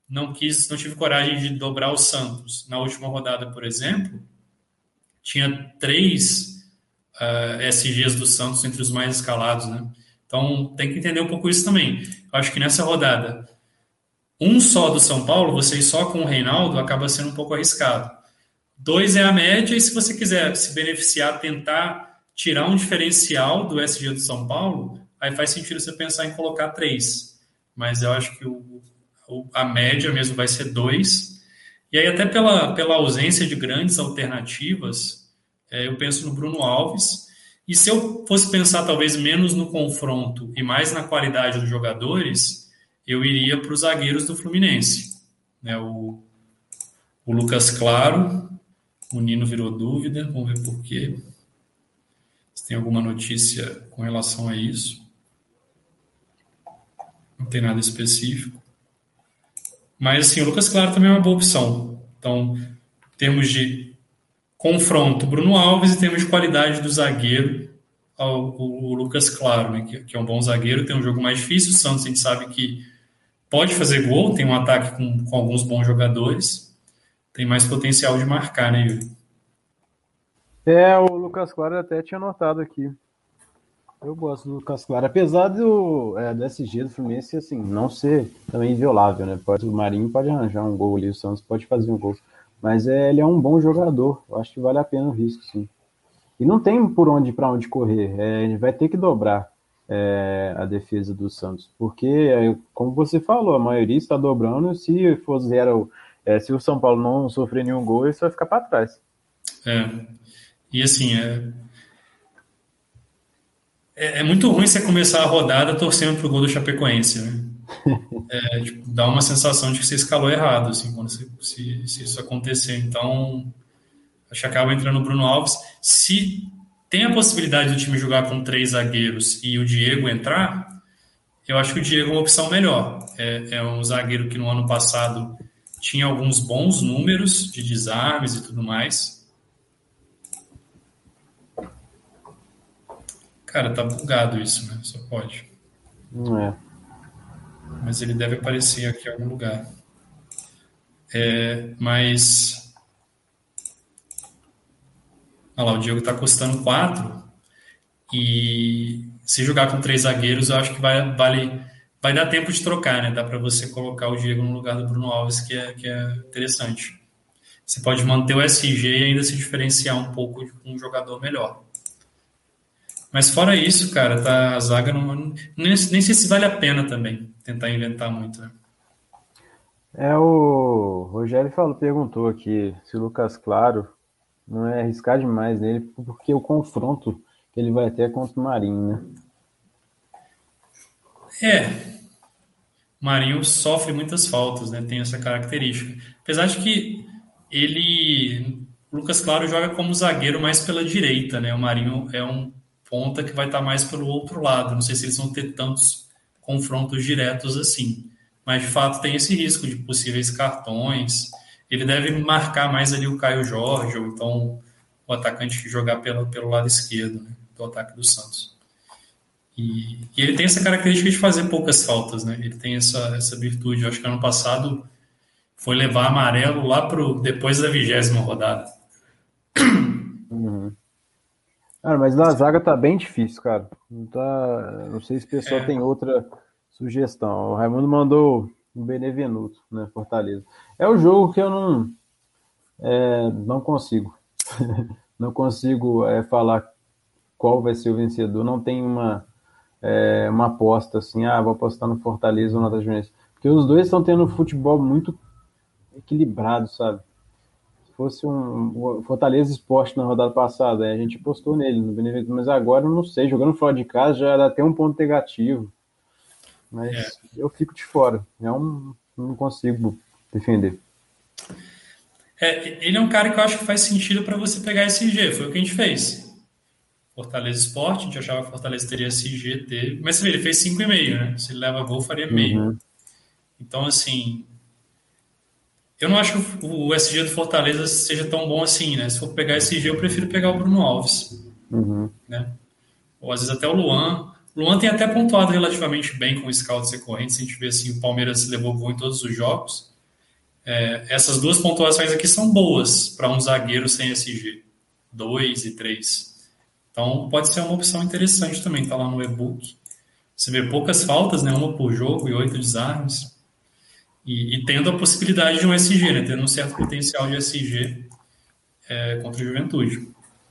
não quis, não tive coragem de dobrar o Santos. Na última rodada, por exemplo, tinha três uh, eh, SGs do Santos entre os mais escalados, né? Então tem que entender um pouco isso também. Eu acho que nessa rodada, um só do São Paulo, vocês só com o Reinaldo, acaba sendo um pouco arriscado. Dois é a média, e se você quiser se beneficiar, tentar tirar um diferencial do SG do São Paulo, aí faz sentido você pensar em colocar três. Mas eu acho que o, a média mesmo vai ser dois. E aí, até pela, pela ausência de grandes alternativas, é, eu penso no Bruno Alves. E se eu fosse pensar talvez menos no confronto e mais na qualidade dos jogadores, eu iria para os zagueiros do Fluminense. Né? O, o Lucas Claro, o Nino virou dúvida, vamos ver por quê. Se tem alguma notícia com relação a isso. Não tem nada específico. Mas, assim, o Lucas Claro também é uma boa opção. Então, em termos de confronto, Bruno Alves, em termos de qualidade do zagueiro, o, Lucas Claro, né, que, é um bom zagueiro, tem um jogo mais difícil. O Santos, a gente sabe que pode fazer gol, tem um ataque com, com alguns bons jogadores tem mais potencial de marcar, né, Yuri? É, o Lucas Claro até tinha notado aqui. Eu gosto do Lucas Claro, apesar do, é, do SG do Fluminense, assim, não ser também inviolável, né? Pode, o Marinho pode arranjar um gol ali, o Santos pode fazer um gol. Mas é, ele é um bom jogador, eu acho que vale a pena o risco, sim. E não tem por onde para onde correr, é, ele vai ter que dobrar é, a defesa do Santos, porque, é, como você falou, a maioria está dobrando, se for zero é, se o São Paulo não sofrer nenhum gol, isso vai ficar para trás. É. E assim, é, é, é, muito ruim você começar a rodada torcendo pro gol do Chapecoense, né? É, tipo, dá uma sensação de que você escalou errado, assim, quando você, se, se isso acontecer. Então, acho que acaba entrando o Bruno Alves. Se tem a possibilidade do time jogar com três zagueiros e o Diego entrar, eu acho que o Diego é uma opção melhor. É, é um zagueiro que no ano passado tinha alguns bons números de desarmes e tudo mais. Cara, tá bugado isso, né? Só pode. Não é. Mas ele deve aparecer aqui em algum lugar. É, mas. Olha lá, o Diego tá custando 4. E se jogar com três zagueiros, eu acho que vai, vale, vai dar tempo de trocar, né? Dá para você colocar o Diego no lugar do Bruno Alves, que é, que é interessante. Você pode manter o SG e ainda se diferenciar um pouco de um jogador melhor. Mas fora isso, cara, tá, a zaga não, nem, nem sei se vale a pena também tentar inventar muito. Né? É o Rogério falou, perguntou aqui se o Lucas Claro não é arriscar demais nele, porque o confronto que ele vai ter contra o Marinho, né? É. Marinho sofre muitas faltas, né? Tem essa característica. Apesar de que ele. Lucas Claro joga como zagueiro mais pela direita, né? O Marinho é um ponta que vai estar mais pelo outro lado. Não sei se eles vão ter tantos confrontos diretos assim. Mas de fato tem esse risco de possíveis cartões. Ele deve marcar mais ali o Caio Jorge, ou então o atacante que jogar pelo, pelo lado esquerdo. Né? do ataque do Santos. E, e, ele tem essa característica de fazer poucas faltas, né? Ele tem essa, essa virtude. Eu acho que ano passado foi levar amarelo lá pro depois da vigésima rodada. Uhum. Cara, mas na zaga tá bem difícil, cara. Não, tá, não sei se o pessoal é. tem outra sugestão. O Raimundo mandou um Benevenuto, né? Fortaleza. É o jogo que eu não, é, não consigo. não consigo é, falar qual vai ser o vencedor. Não tem uma, é, uma aposta assim, ah, vou apostar no Fortaleza ou no Atlético Porque os dois estão tendo um futebol muito equilibrado, sabe? Se fosse um Fortaleza Esporte na rodada passada, a gente apostou nele, no Benevento, mas agora eu não sei, jogando fora de casa já dá até um ponto negativo. Mas é. eu fico de fora. É um, não consigo defender. É, ele é um cara que eu acho que faz sentido para você pegar esse G, foi o que a gente fez. Fortaleza Esporte, a gente achava que Fortaleza teria SG, teve, mas você vê, ele fez 5,5, né? Se ele leva gol, faria meio. Uhum. Então, assim, eu não acho que o SG do Fortaleza seja tão bom assim, né? Se for pegar SG, eu prefiro pegar o Bruno Alves, uhum. né? Ou às vezes até o Luan. O Luan tem até pontuado relativamente bem com o scout recorrentes, a gente vê assim, o Palmeiras levou gol em todos os jogos. É, essas duas pontuações aqui são boas para um zagueiro sem SG, 2 e 3. Então, pode ser uma opção interessante também, tá lá no e-book. Você vê poucas faltas, né? Uma por jogo e oito desarmes. E, e tendo a possibilidade de um SG, né? Tendo um certo potencial de SG é, contra o Juventude.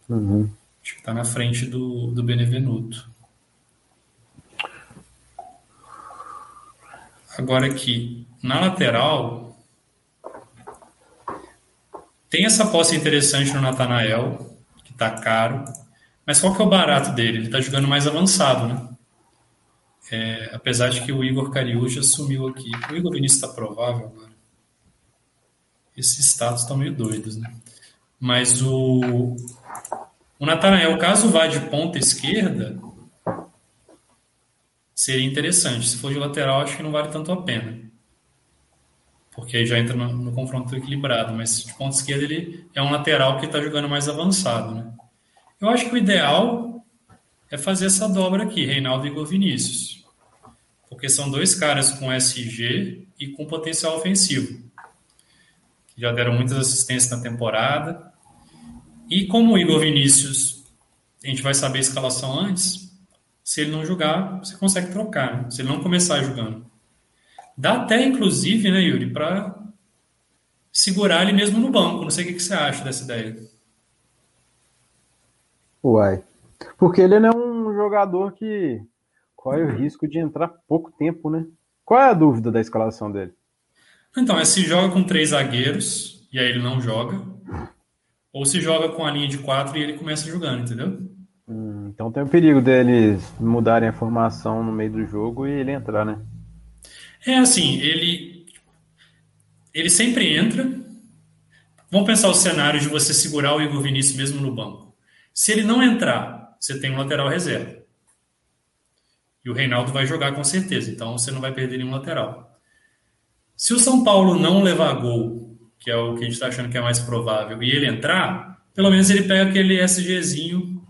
Uhum. Acho que está na frente do, do Benevenuto. Agora aqui, na lateral, tem essa posse interessante no Natanael, que está caro. Mas qual que é o barato dele? Ele está jogando mais avançado, né? É, apesar de que o Igor Cariúja sumiu aqui. O Igor Vinícius está provável agora. Esses status estão meio doidos, né? Mas o, o Natanael, caso vá de ponta esquerda, seria interessante. Se for de lateral, acho que não vale tanto a pena. Porque aí já entra no, no confronto equilibrado. Mas de ponta esquerda, ele é um lateral que está jogando mais avançado, né? Eu acho que o ideal é fazer essa dobra aqui, Reinaldo e Igor Vinícius. Porque são dois caras com SG e com potencial ofensivo. Que já deram muitas assistências na temporada. E como o Igor Vinícius, a gente vai saber a escalação antes, se ele não jogar, você consegue trocar, né? se ele não começar jogando. Dá até, inclusive, né, Yuri, para segurar ele mesmo no banco. Não sei o que você acha dessa ideia. Uai. Porque ele não é um jogador que corre o risco de entrar pouco tempo, né? Qual é a dúvida da escalação dele? Então, é se joga com três zagueiros e aí ele não joga, ou se joga com a linha de quatro e ele começa jogando, entendeu? Hum, então tem o perigo deles mudarem a formação no meio do jogo e ele entrar, né? É assim, ele ele sempre entra. Vamos pensar o cenário de você segurar o Igor Vinícius mesmo no banco. Se ele não entrar, você tem um lateral reserva. E o Reinaldo vai jogar com certeza, então você não vai perder nenhum lateral. Se o São Paulo não levar gol, que é o que a gente está achando que é mais provável, e ele entrar, pelo menos ele pega aquele SGzinho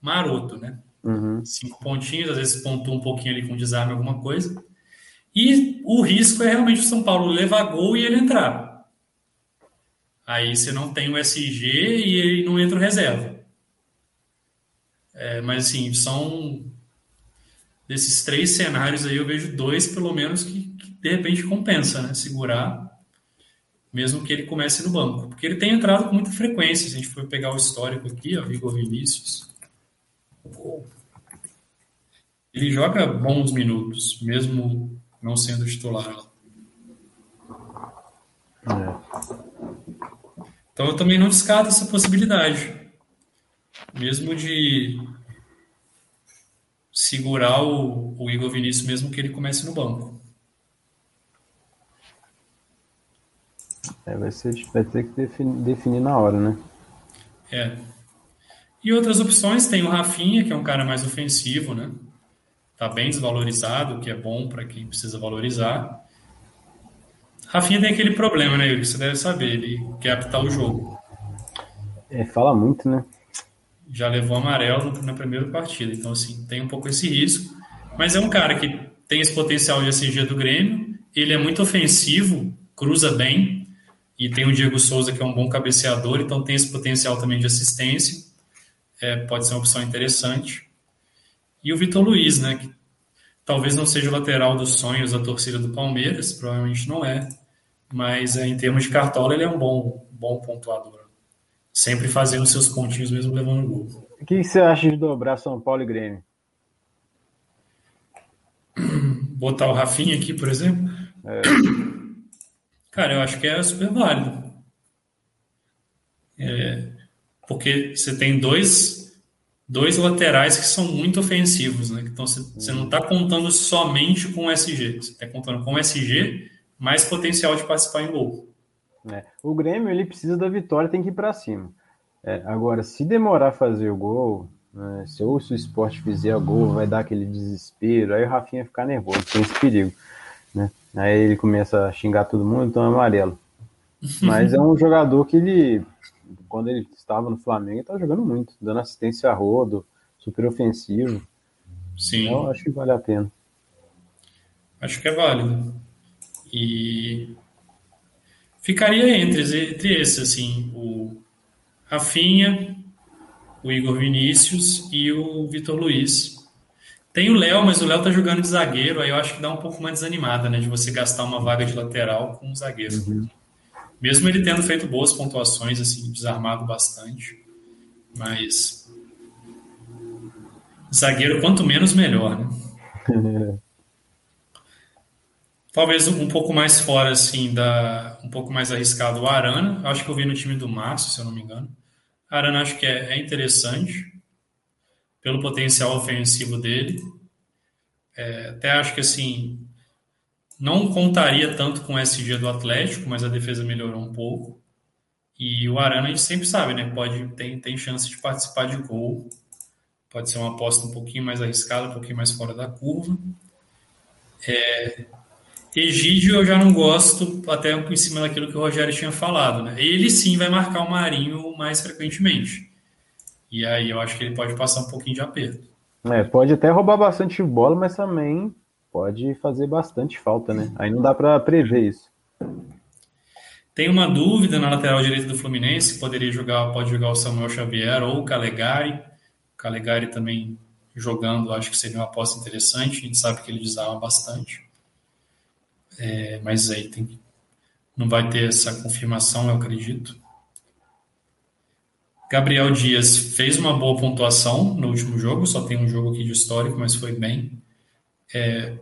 maroto, né? Uhum. Cinco pontinhos, às vezes pontua um pouquinho ali com desarme, alguma coisa. E o risco é realmente o São Paulo levar gol e ele entrar. Aí você não tem o SG e ele não entra o reserva. É, mas assim, são desses três cenários aí, eu vejo dois, pelo menos, que, que de repente compensa, né? Segurar, mesmo que ele comece no banco. Porque ele tem entrado com muita frequência. Se a gente for pegar o histórico aqui, ó, Igor Vinícius. Ele joga bons minutos, mesmo não sendo titular. É. Então eu também não descarto essa possibilidade. Mesmo de segurar o, o Igor Vinícius, mesmo que ele comece no banco. É, vai, ser, vai ter que definir, definir na hora, né? É. E outras opções, tem o Rafinha, que é um cara mais ofensivo, né? Tá bem desvalorizado, o que é bom para quem precisa valorizar. Rafinha tem aquele problema, né, Yuri? Você deve saber, ele quer apitar o jogo. É, fala muito, né? Já levou amarelo na primeira partida, então, assim, tem um pouco esse risco. Mas é um cara que tem esse potencial de SG do Grêmio, ele é muito ofensivo, cruza bem, e tem o Diego Souza, que é um bom cabeceador, então tem esse potencial também de assistência. É, pode ser uma opção interessante. E o Vitor Luiz, né? Que talvez não seja o lateral dos sonhos da torcida do Palmeiras, provavelmente não é. Mas é, em termos de cartola, ele é um bom, bom pontuador. Sempre fazendo seus pontinhos, mesmo levando gol. O que você acha de dobrar São Paulo e Grêmio? Botar o Rafinha aqui, por exemplo. É. Cara, eu acho que é super válido. É, porque você tem dois, dois laterais que são muito ofensivos, né? Então você, você não está contando somente com o SG, você está contando com o SG mais potencial de participar em gol. É. O Grêmio ele precisa da vitória, tem que ir para cima. É, agora, se demorar a fazer o gol, né, se ou se o esporte fizer o gol, vai dar aquele desespero, aí o Rafinha ficar nervoso, tem esse perigo. Né? Aí ele começa a xingar todo mundo, então é amarelo. Mas é um jogador que ele, quando ele estava no Flamengo, ele estava jogando muito, dando assistência a rodo, super ofensivo. Sim. Então, acho que vale a pena. Acho que é válido. E ficaria entre, entre esses, assim, o Rafinha, o Igor Vinícius e o Vitor Luiz. Tem o Léo, mas o Léo tá jogando de zagueiro, aí eu acho que dá um pouco mais desanimada, né? De você gastar uma vaga de lateral com um zagueiro. Uhum. Mesmo ele tendo feito boas pontuações, assim, desarmado bastante. Mas. Zagueiro, quanto menos, melhor, né? Talvez um pouco mais fora, assim, da. Um pouco mais arriscado o Arana. Acho que eu vi no time do Márcio, se eu não me engano. Arana acho que é, é interessante pelo potencial ofensivo dele. É, até acho que assim não contaria tanto com o SG do Atlético, mas a defesa melhorou um pouco. E o Arana a gente sempre sabe, né? Pode tem, tem chance de participar de gol. Pode ser uma aposta um pouquinho mais arriscada, um pouquinho mais fora da curva. É, Egídio eu já não gosto, até em cima daquilo que o Rogério tinha falado, né? Ele sim vai marcar o Marinho mais frequentemente. E aí eu acho que ele pode passar um pouquinho de aperto. É, pode até roubar bastante bola, mas também pode fazer bastante falta, né? Aí não dá para prever isso. Tem uma dúvida na lateral direita do Fluminense, poderia jogar, pode jogar o Samuel Xavier ou o Calegari. O Calegari também jogando, acho que seria uma aposta interessante. A gente sabe que ele desarma bastante. É, mas aí tem, não vai ter essa confirmação, eu acredito. Gabriel Dias fez uma boa pontuação no último jogo, só tem um jogo aqui de histórico, mas foi bem. É,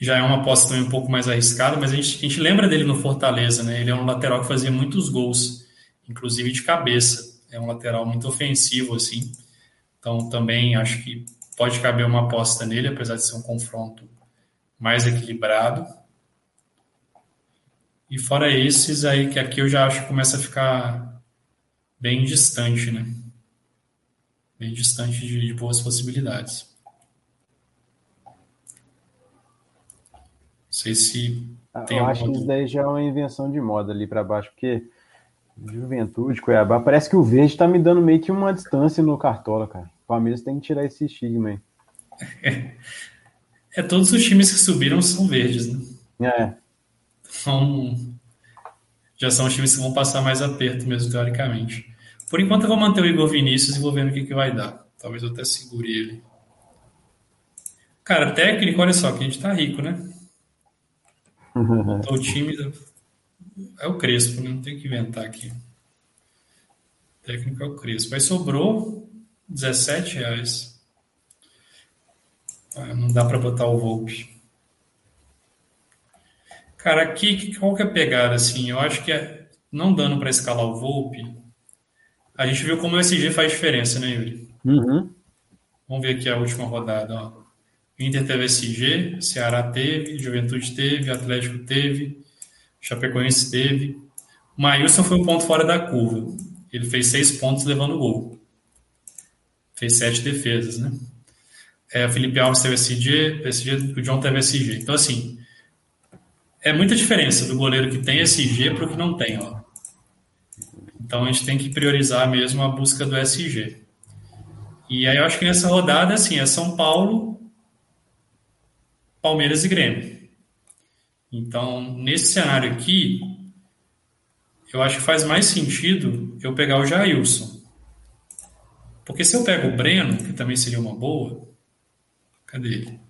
já é uma aposta também um pouco mais arriscada, mas a gente, a gente, lembra dele no Fortaleza, né? Ele é um lateral que fazia muitos gols, inclusive de cabeça. É um lateral muito ofensivo, assim. Então também acho que pode caber uma aposta nele, apesar de ser um confronto mais equilibrado. E fora esses aí, que aqui eu já acho que começa a ficar bem distante, né? Bem distante de, de boas possibilidades. sei se tem Eu acho que isso daí já é uma invenção de moda ali para baixo, porque Juventude, Cuiabá, parece que o verde tá me dando meio que uma distância no Cartola, cara. O Palmeiras tem que tirar esse estigma aí. É, todos os times que subiram são verdes, né? É. Então, já são os times que vão passar mais aperto mesmo, teoricamente. Por enquanto eu vou manter o Igor Vinícius e vou ver o que, que vai dar. Talvez eu até segure ele. Cara, técnico, olha só, que a gente tá rico, né? O time é o Crespo, né? não tem que inventar aqui. O técnico é o Crespo. Aí sobrou 17 reais. Ah, não dá para botar o Volpe. Cara, aqui, qual que é a pegada, assim? Eu acho que é, não dando para escalar o Volpe, a gente viu como o SG faz diferença, né, Yuri? Uhum. Vamos ver aqui a última rodada, ó. Inter teve SG, Ceará teve, Juventude teve, Atlético teve, Chapecoense teve. O Maílson foi um ponto fora da curva. Ele fez seis pontos levando gol. Fez sete defesas, né? É, o Felipe Alves teve SG, SG, o John teve SG. Então, assim, é muita diferença do goleiro que tem SG para o que não tem, ó. Então, a gente tem que priorizar mesmo a busca do SG. E aí, eu acho que nessa rodada, assim, é São Paulo, Palmeiras e Grêmio. Então, nesse cenário aqui, eu acho que faz mais sentido eu pegar o Jailson. Porque se eu pego o Breno, que também seria uma boa, cadê ele?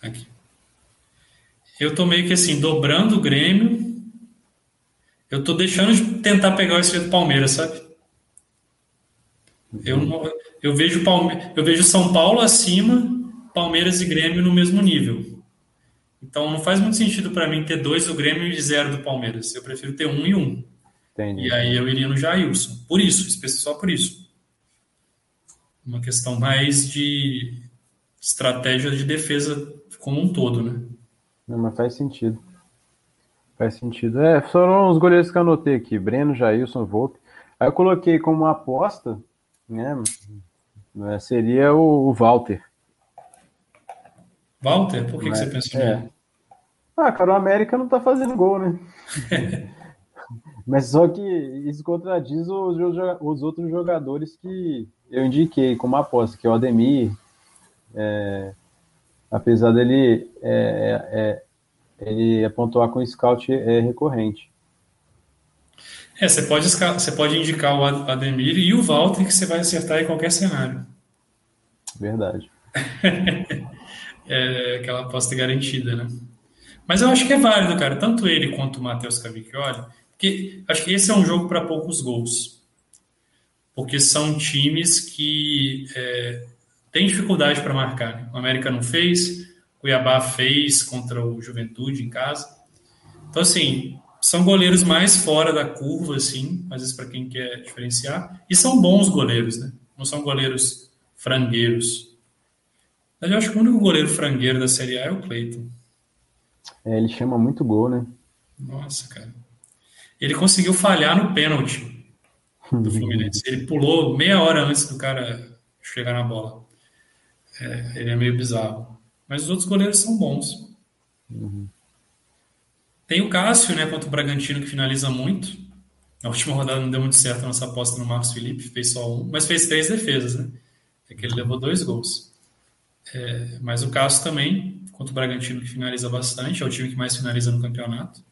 Aqui. Eu tô meio que assim, dobrando o Grêmio. Eu tô deixando de tentar pegar o esse do Palmeiras, sabe? Eu, eu, vejo Palme eu vejo São Paulo acima Palmeiras e Grêmio no mesmo nível. Então não faz muito sentido para mim ter dois do Grêmio e zero do Palmeiras. Eu prefiro ter um e um. Entendi. E aí eu iria no Jailson. Por isso, só por isso. Uma questão mais de estratégia de defesa como um todo, né? Não, mas faz sentido. Faz sentido. É, foram os goleiros que eu anotei aqui: Breno, Jailson, Volpe. Aí eu coloquei como aposta, né? Seria o, o Walter. Walter? Por que, que você pensou é. nele? Ah, cara, o América não tá fazendo gol, né? Mas só que isso contradiz os, os, outros jogadores que eu indiquei como aposta, que é o Ademir, é, apesar dele é, é, é ele pontuar com scout é recorrente. É, você pode, você pode indicar o Ademir e o Walter que você vai acertar em qualquer cenário. Verdade. é aquela aposta garantida, né? Mas eu acho que é válido, cara, tanto ele quanto o Matheus Cavicchioli, porque acho que esse é um jogo para poucos gols. Porque são times que é, têm dificuldade para marcar. Né? O América não fez, o Cuiabá fez contra o Juventude em casa. Então, assim, são goleiros mais fora da curva, assim, às vezes para quem quer diferenciar, e são bons goleiros, né? Não são goleiros frangueiros. Mas eu acho que o único goleiro frangueiro da Série A é o Cleiton. É, ele chama muito gol, né? Nossa, cara. Ele conseguiu falhar no pênalti do Fluminense. Ele pulou meia hora antes do cara chegar na bola. É, ele é meio bizarro. Mas os outros goleiros são bons. Uhum. Tem o Cássio, né, contra o Bragantino, que finaliza muito. Na última rodada não deu muito certo a nossa aposta no Marcos Felipe, fez só um, mas fez três defesas, né? É que ele levou dois gols. É, mas o Cássio também, contra o Bragantino, que finaliza bastante, é o time que mais finaliza no campeonato.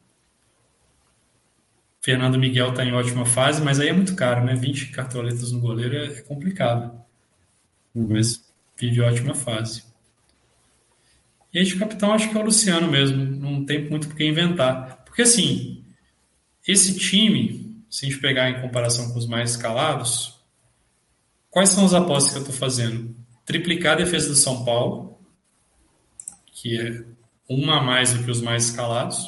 Fernando Miguel está em ótima fase, mas aí é muito caro, né? 20 cartoletas no goleiro é, é complicado. Uhum. Mas vive ótima fase. E aí de capitão acho que é o Luciano mesmo, não tem muito por que inventar. Porque assim, esse time, se a gente pegar em comparação com os mais escalados, quais são as apostas que eu estou fazendo? triplicar a defesa do São Paulo, que é uma a mais do que os mais escalados.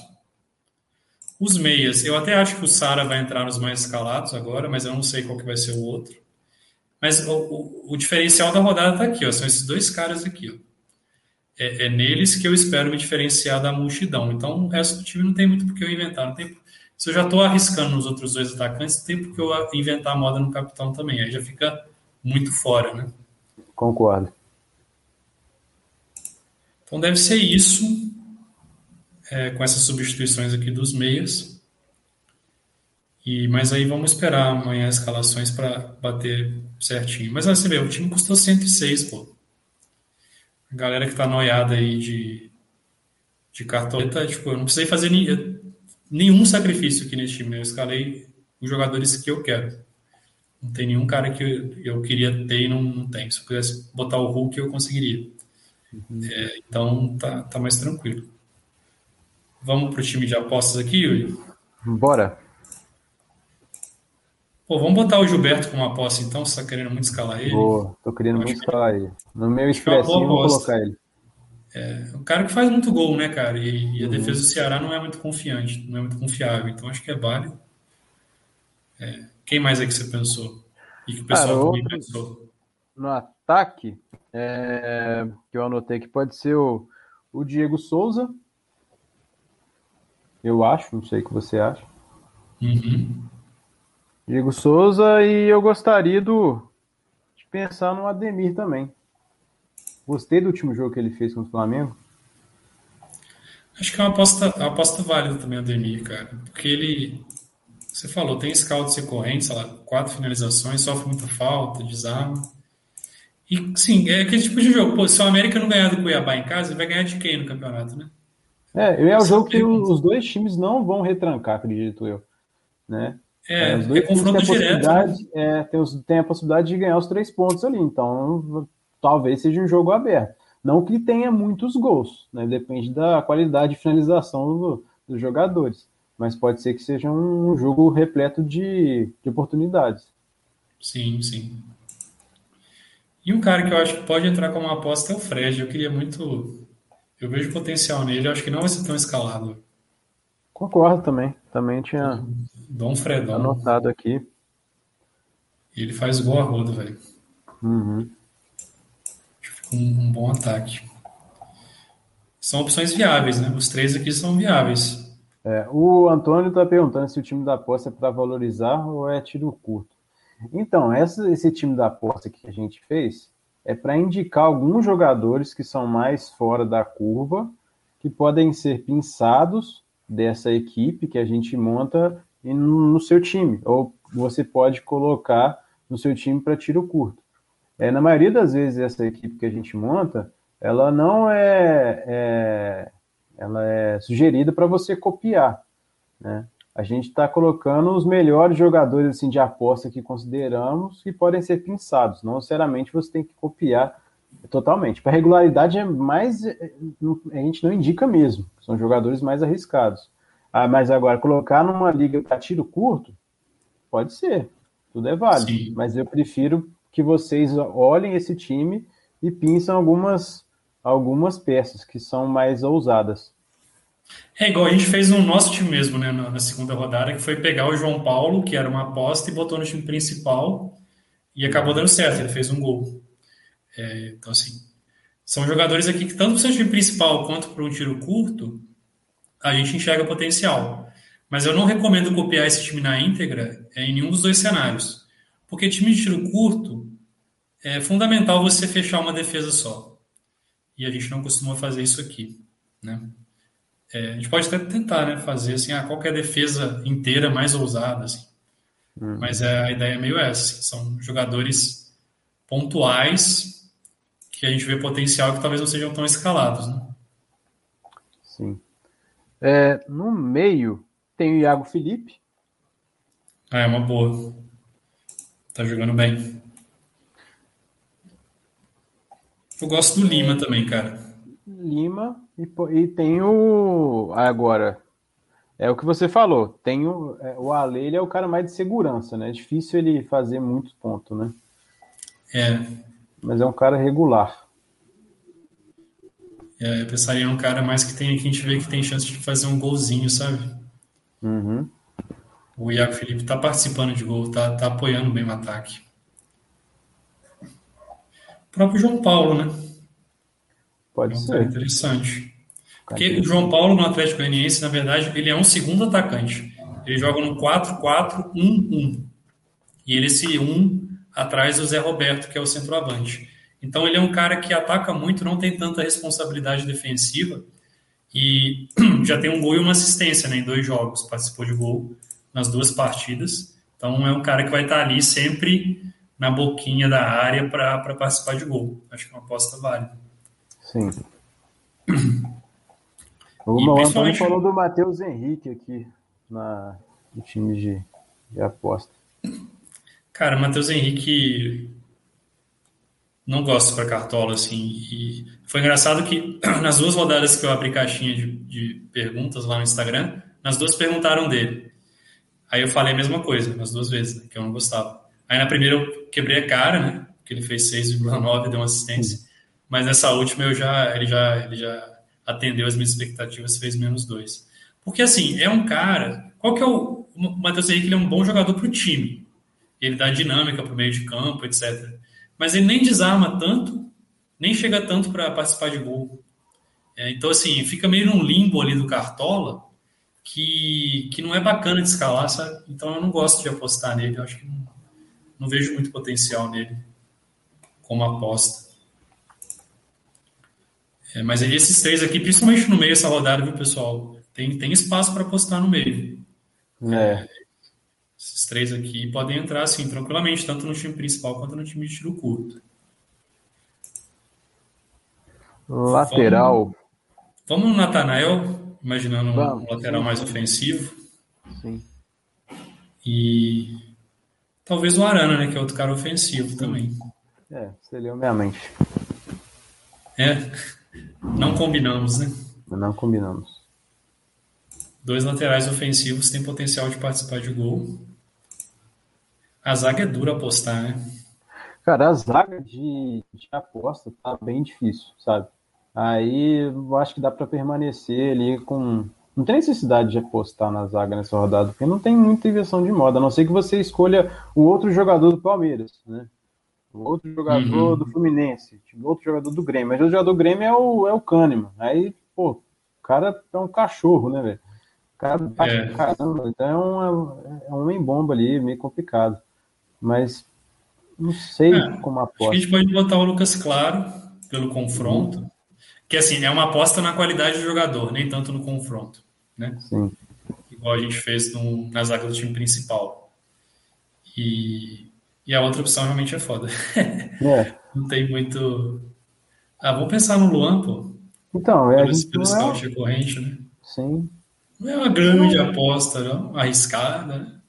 Os meias, eu até acho que o Sara vai entrar nos mais escalados agora, mas eu não sei qual que vai ser o outro. Mas o, o, o diferencial da rodada está aqui, ó, são esses dois caras aqui. Ó. É, é, neles que eu espero me diferenciar da multidão. Então o resto do time não tem muito por que eu inventar. Não tem, se eu já estou arriscando nos outros dois atacantes, tem por que eu inventar a moda no capitão também. Aí já fica muito fora, né? Concordo. Então deve ser isso. é, com essas substituições aqui dos meias. E, mas aí vamos esperar amanhã as escalações para bater certinho. Mas você vê, o time custou 106, pô. A galera que tá noiada aí de, de cartoleta, tipo, eu não precisei fazer ni, nenhum sacrifício aqui nesse time, né? Eu escalei os jogadores que eu quero. Não tem nenhum cara que eu, eu queria ter e não, não tem. Se eu pudesse botar o Hulk, eu conseguiria. Uhum. É, então tá, tá mais tranquilo. Vamos pro time de apostas aqui, Yuri? Bora. Pô, vamos botar o Gilberto como aposta então, você tá querendo muito escalar ele? Boa, tô querendo muito escalar ele. No meu expressinho vou colocar ele. É, um cara que faz muito gol, né, cara? E, e a uhum. defesa do Ceará não é muito confiante, não é muito confiável. Então acho que é válido. É, quem mais é que você pensou? E que o pessoal cara, outro, pensou? No ataque, é, que eu anotei que pode ser o, o Diego Souza. Eu acho, não sei o que você acha. Uhum. Diego Souza e eu gostaria do, de pensar no Ademir também. Gostei do último jogo que ele fez contra o Flamengo. Acho que é uma aposta, uma aposta válida também, Ademir, cara. Porque ele, você falou, tem scouts recorrentes, sei lá, quatro finalizações, sofre muita falta, desarma. E sim, é aquele tipo de jogo. Pô, se o América não ganhar do Cuiabá em casa, ele vai ganhar de quem no campeonato, né? É, é o jogo que os dois times não vão retrancar, acredito eu. Né? É, é, é confronto direto. Né? É, tem, os, tem a possibilidade de ganhar os três pontos ali. Então, talvez seja um jogo aberto. Não que tenha muitos gols, né? Depende da qualidade de finalização do, dos jogadores. Mas pode ser que seja um jogo repleto de, de oportunidades. Sim, sim. E um cara que eu acho que pode entrar como aposta é o Fred. Eu queria muito. Eu vejo potencial nele, eu acho que não vai ser tão escalado. Concordo também. Também tinha Dom Fredão. anotado aqui. Ele faz gol a rodo, velho. Uhum. Um, um bom ataque. São opções viáveis, né? Os três aqui são viáveis. É, o Antônio está perguntando se o time da aposta é para valorizar ou é tiro curto. Então, essa, esse time da aposta que a gente fez é para indicar alguns jogadores que são mais fora da curva, que podem ser pinçados dessa equipe que a gente monta no seu time, ou você pode colocar no seu time para tiro curto. É, na maioria das vezes, essa equipe que a gente monta, ela não é, é ela é sugerida para você copiar, né? a gente está colocando os melhores jogadores assim, de aposta que consideramos que podem ser pinçados. Não necessariamente você tem que copiar totalmente. Para regularidade é mais. É, a gente não indica mesmo. São jogadores mais arriscados. Ah, mas agora, colocar numa liga para tiro curto, pode ser. Tudo é válido. Sim. Mas eu prefiro que vocês olhem esse time e pinçam algumas, algumas peças que são mais ousadas. É igual a gente fez no nosso time mesmo, né, na, segunda rodada, que foi pegar o João Paulo, que era uma aposta, e botou no time principal e acabou dando certo, ele fez um gol. É, então, assim, são jogadores aqui que, tanto para o seu time principal quanto para um tiro curto, a gente enxerga potencial. Mas eu não recomendo copiar esse time na íntegra é, em nenhum dos dois cenários. Porque time de tiro curto é fundamental você fechar uma defesa só. E a gente não costuma fazer isso aqui, né? É, a gente pode até tentar né, fazer assim, ah, qual é a defesa inteira mais ousada. Assim. Uhum. Mas é, a ideia é meio essa. Assim, são jogadores pontuais que a gente vê potencial que talvez não sejam tão escalados. Né? Sim. É, no meio tem o Iago Felipe. Ah, é uma boa. Tá jogando bem. Eu gosto do Lima também, cara. Lima e, e tem o. Agora, é o que você falou. Tem o, é, o Ale, ele é o cara mais de segurança, né? É difícil ele fazer muitos pontos, né? É. Mas é um cara regular. É, eu pensaria em um cara mais que tem que a gente vê que tem chance de fazer um golzinho, sabe? Uhum. O Iago Felipe tá participando de gol, tá, tá apoiando bem o ataque. O próprio João Paulo, né? Pode é um ser. interessante. Porque o João Paulo no Atlético Goianiense, na verdade, ele é um segundo atacante. Ele joga no 4-4-1-1. E ele esse 1 atrás do Zé Roberto, que é o centroavante. Então ele é um cara que ataca muito, não tem tanta responsabilidade defensiva. E já tem um gol e uma assistência né, em dois jogos. Participou de gol nas duas partidas. Então é um cara que vai estar ali sempre na boquinha da área para participar de gol. Acho que é uma aposta válida. Sim. O principalmente... falou do Matheus Henrique aqui na, no time de, de aposta. Cara, Matheus Henrique não gosto para cartola assim. E foi engraçado que nas duas rodadas que eu abri caixinha de, de perguntas lá no Instagram, nas duas perguntaram dele. Aí eu falei a mesma coisa, nas duas vezes, né, que eu não gostava. Aí na primeira eu quebrei a cara, né? Que ele fez 6,9 deu uma assistência. Mas nessa última eu já, ele já, ele já atendeu as minhas expectativas, fez menos dois. Porque assim, é um cara. Qual que é o. O Matheus Henrique ele é um bom jogador para o time. Ele dá dinâmica para o meio de campo, etc. Mas ele nem desarma tanto, nem chega tanto para participar de gol. É, então, assim, fica meio num limbo ali do Cartola que, que não é bacana de escalar, sabe? Então eu não gosto de apostar nele. Eu acho que não, não vejo muito potencial nele como aposta. É, mas esses três aqui, principalmente no meio dessa rodada, viu, pessoal? Tem, tem espaço para apostar no meio. É. Esses três aqui podem entrar assim tranquilamente, tanto no time principal quanto no time de tiro curto. Lateral. Vamos, vamos no Natanael, imaginando vamos, um lateral sim. mais ofensivo. Sim. E talvez o Arana, né? Que é outro cara ofensivo sim. também. É, você leu minha mente. É. Não combinamos, né? Não combinamos. Dois laterais ofensivos têm potencial de participar de gol. A zaga é dura apostar, né? Cara, a zaga de, de aposta tá bem difícil, sabe? Aí eu acho que dá para permanecer ali com. Não tem necessidade de apostar na zaga nessa rodada, porque não tem muita inversão de moda, a não ser que você escolha o outro jogador do Palmeiras, né? outro jogador uhum. do Fluminense, outro jogador do Grêmio. Mas o jogador do Grêmio é o, é o Kahneman. Aí, pô, o cara é um cachorro, né, velho? O cara bate é. caramba. Então é um, é um homem-bomba ali, meio complicado. Mas não sei é, como aposta. Acho que a gente pode botar o Lucas Claro pelo confronto. Uhum. Que assim, é uma aposta na qualidade do jogador, nem tanto no confronto. Né? Sim. Igual a gente fez no, na zaga do time principal. E e a outra opção realmente é foda. É. não tem muito. Ah, vamos pensar no Luan, pô. Então, é. Pelo, pelo scout é... recorrente, né? Sim. Não é uma grande aposta, não. Arriscada, né?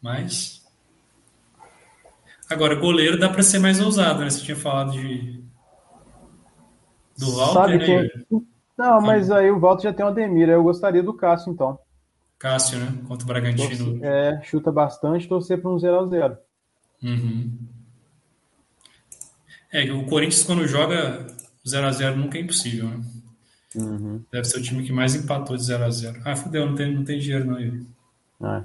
Mas. Agora, goleiro dá para ser mais ousado, né? Você tinha falado de. Do Walter, Sabe né? Quem... Não, mas aí o Walter já tem o Ademir. Eu gostaria do Cássio, então. Cássio, né? Contra o Bragantino. É, chuta bastante, torcer para um 0x0. Uhum. É, o Corinthians, quando joga 0x0, nunca é impossível, né? Uhum. Deve ser o time que mais empatou de 0x0. Ah, fudeu, não tem, não tem dinheiro não, Yuri. Ah,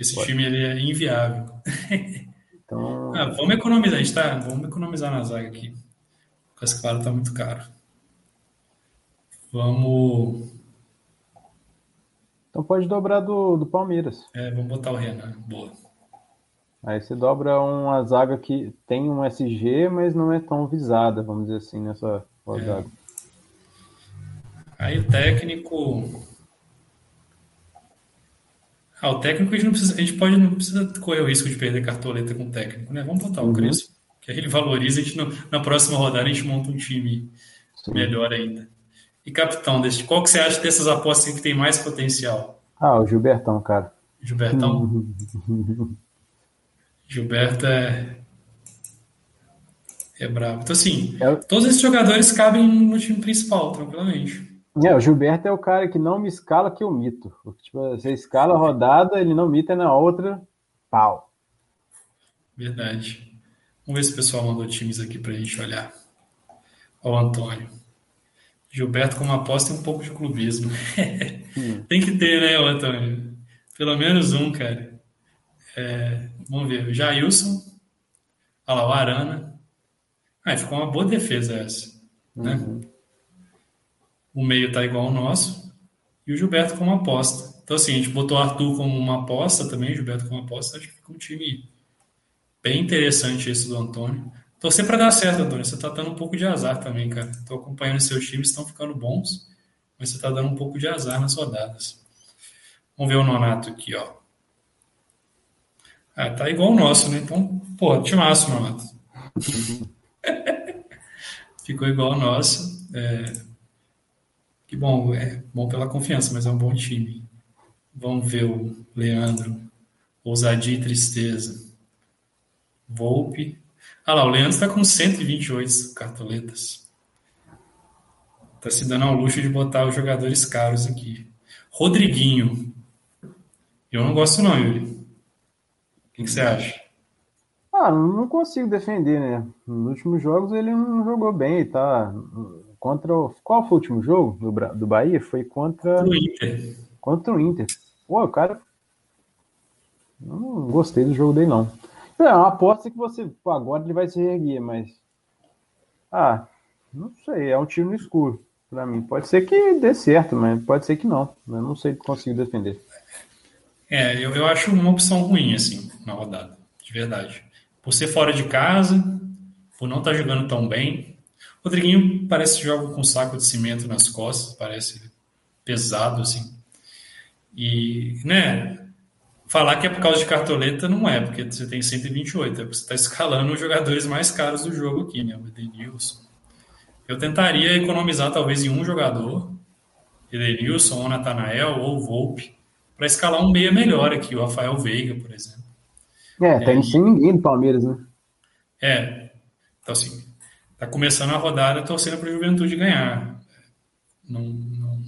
Esse pode. time ele é inviável. Então... ah, vamos economizar, a gente tá, vamos economizar na zaga aqui. O Lucas Claro tá muito caro. Vamos. Então pode dobrar do, do Palmeiras. É, vamos botar o Renan. Boa. Aí você dobra uma zaga que tem um SG, mas não é tão visada, vamos dizer assim, nessa rodada. É. Aí o técnico. Ah, o técnico a gente, não precisa, a gente pode, não precisa correr o risco de perder cartoleta com o técnico, né? Vamos botar o uhum. Crespo, que ele valoriza, a gente não, na próxima rodada a gente monta um time Sim. melhor ainda. E capitão, desse, qual que você acha dessas apostas que tem mais potencial? Ah, o Gilbertão, cara. Gilbertão? Gilberto é. É brabo. Então, assim, é... todos esses jogadores cabem no time principal, tranquilamente. É, o Gilberto é o cara que não me escala que eu mito. Tipo, você escala a rodada, ele não mita na outra, pau. Verdade. Vamos ver se o pessoal mandou times aqui pra gente olhar. Ó, o Antônio. Gilberto, como aposta, tem um pouco de clubismo. Hum. tem que ter, né, Antônio? Pelo menos um, cara. É, vamos ver, o Jailson, olha lá, o Arana. Ah, ficou uma boa defesa essa. Né? Uhum. O meio tá igual ao nosso. E o Gilberto como aposta. Então, assim, a gente botou o Arthur como uma aposta também, o Gilberto como aposta. Acho que fica um time bem interessante esse do Antônio. Torcer para dar certo, Antônio. Você tá dando um pouco de azar também, cara. Tô acompanhando seus times, estão ficando bons. mas você está dando um pouco de azar nas rodadas. Vamos ver o Nonato aqui, ó. Ah, tá igual o nosso, né? Então, pô, timaço, Nonato. Ficou igual o nosso. É... Que bom, é bom pela confiança, mas é um bom time. Vamos ver o Leandro. Ousadia e tristeza. Volpe. Ah lá, o Leandro está com 128 cartoletas. Está se dando ao luxo de botar os jogadores caros aqui. Rodriguinho. Eu não gosto não, Yuri. O que, você acha? Ah, não consigo defender, né? Nos últimos jogos ele não jogou bem, tá? Contra o... Qual foi o último jogo do, do Bahia? Foi contra... O Inter. Contra o Inter. Pô, o cara... Não gostei do jogo dele, não. É uma aposta que você... Pô, agora ele vai se reerguer, mas... Ah, não sei. É um tiro no escuro para mim. Pode ser que dê certo, mas pode ser que não. Eu não sei se consigo defender. É, eu, eu acho uma opção ruim, assim, na rodada. De verdade. Por ser fora de casa, por não estar tá jogando tão bem. O Rodriguinho parece que joga com um saco de cimento nas costas, parece pesado, assim. E, né, falar que é por causa de cartoleta não é, porque você tem 128, é porque você está escalando os jogadores mais caros do jogo aqui, né? O Edenilson, eu tentaria economizar talvez em um jogador, Edenilson, ou Natanael, ou Volpe, para escalar um meia melhor aqui, o Rafael Veiga, por exemplo. É, tá é, ninguém do Palmeiras, né? É, então assim, tá começando a rodada torcendo para o Juventude ganhar. Não, não,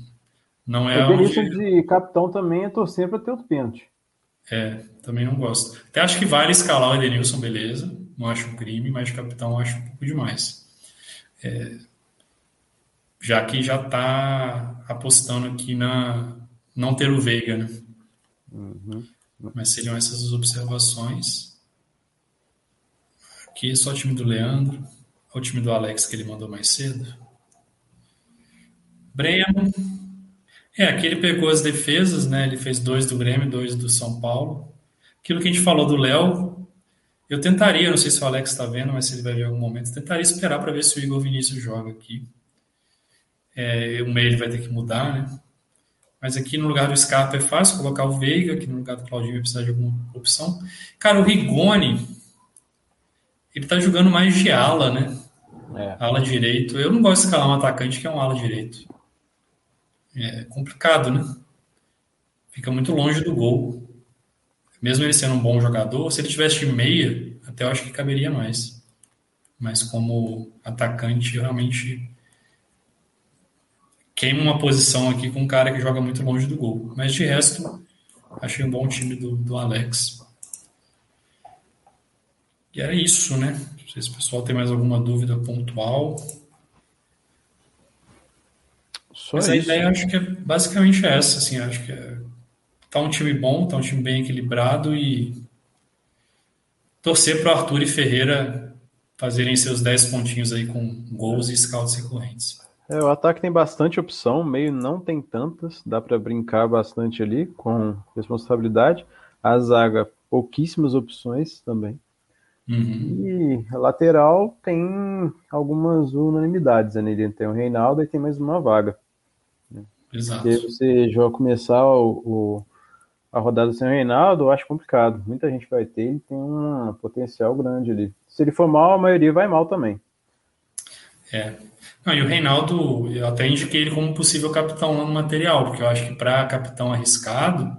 não é. O onde... de capitão também é torcer para ter outro pênalti. É, também não gosto. Até acho que vale escalar o Edenilson, beleza. Não acho um crime, mas de capitão acho um pouco demais. É, já que já está apostando aqui na não ter o Veiga, né? Uhum. Mas seriam essas as observações. Aqui é só o time do Leandro, o time do Alex que ele mandou mais cedo. Breno. É, aqui ele pegou as defesas, né? Ele fez dois do Grêmio, dois do São Paulo. Aquilo que a gente falou do Léo, eu tentaria, não sei se o Alex está vendo, mas se ele vai ver em algum momento, tentaria esperar para ver se o Igor Vinícius joga aqui. É, o meio vai ter que mudar, né? Mas aqui no lugar do Scarpa é fácil colocar o Veiga, aqui no lugar do Claudinho vai precisar de alguma opção. Cara, o Rigoni, ele tá jogando mais de ala, né? É. Ala direito. Eu não gosto de escalar um atacante que é um ala direito. É complicado, né? Fica muito longe do gol. Mesmo ele sendo um bom jogador, se ele tivesse de meia, até eu acho que caberia mais. Mas como atacante, realmente queima uma posição aqui com um cara que joga muito longe do gol. Mas de resto, achei um bom time do, do Alex. E era isso, né? Não sei se o pessoal tem mais alguma dúvida pontual. Só Mas isso. a ideia acho que é basicamente essa, assim, acho que é, tá um time bom, tá um time bem equilibrado e torcer para Arthur e Ferreira fazerem seus 10 pontinhos aí com gols e scouts recorrentes. É, o ataque tem bastante opção, meio não tem tantas, dá para brincar bastante ali com responsabilidade. A zaga, pouquíssimas opções também. Uhum. E a lateral tem algumas unanimidades, né? Ele tem o Reinaldo e tem mais uma vaga. Né? Exato. Se você já começar o, o, a rodada sem o Reinaldo, eu acho complicado. Muita gente vai ter, ele tem um potencial grande ali. Se ele for mal, a maioria vai mal também. É, não, e o Reinaldo, eu até indiquei ele como possível capitão no material, porque eu acho que para capitão arriscado,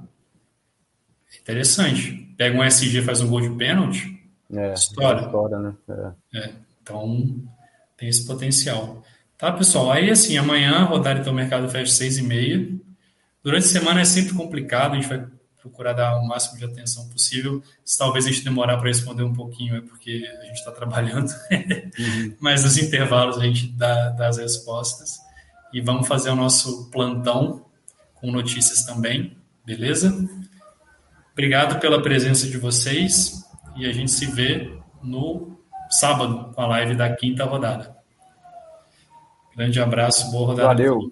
é interessante. Pega um SG faz um gol de pênalti, é, história. né? É. É, então, tem esse potencial. Tá, pessoal? Aí, assim, amanhã a rodada então o mercado fecha seis e meia. Durante a semana é sempre complicado, a gente vai procurar dar o máximo de atenção possível. Se talvez a gente demorar para responder um pouquinho, é porque a gente está trabalhando, uhum. mas nos intervalos a gente dá, dá as respostas. E vamos fazer o nosso plantão com notícias também, beleza? Obrigado pela presença de vocês e a gente se vê no sábado com a live da quinta rodada. Grande abraço, boa rodada. Valeu.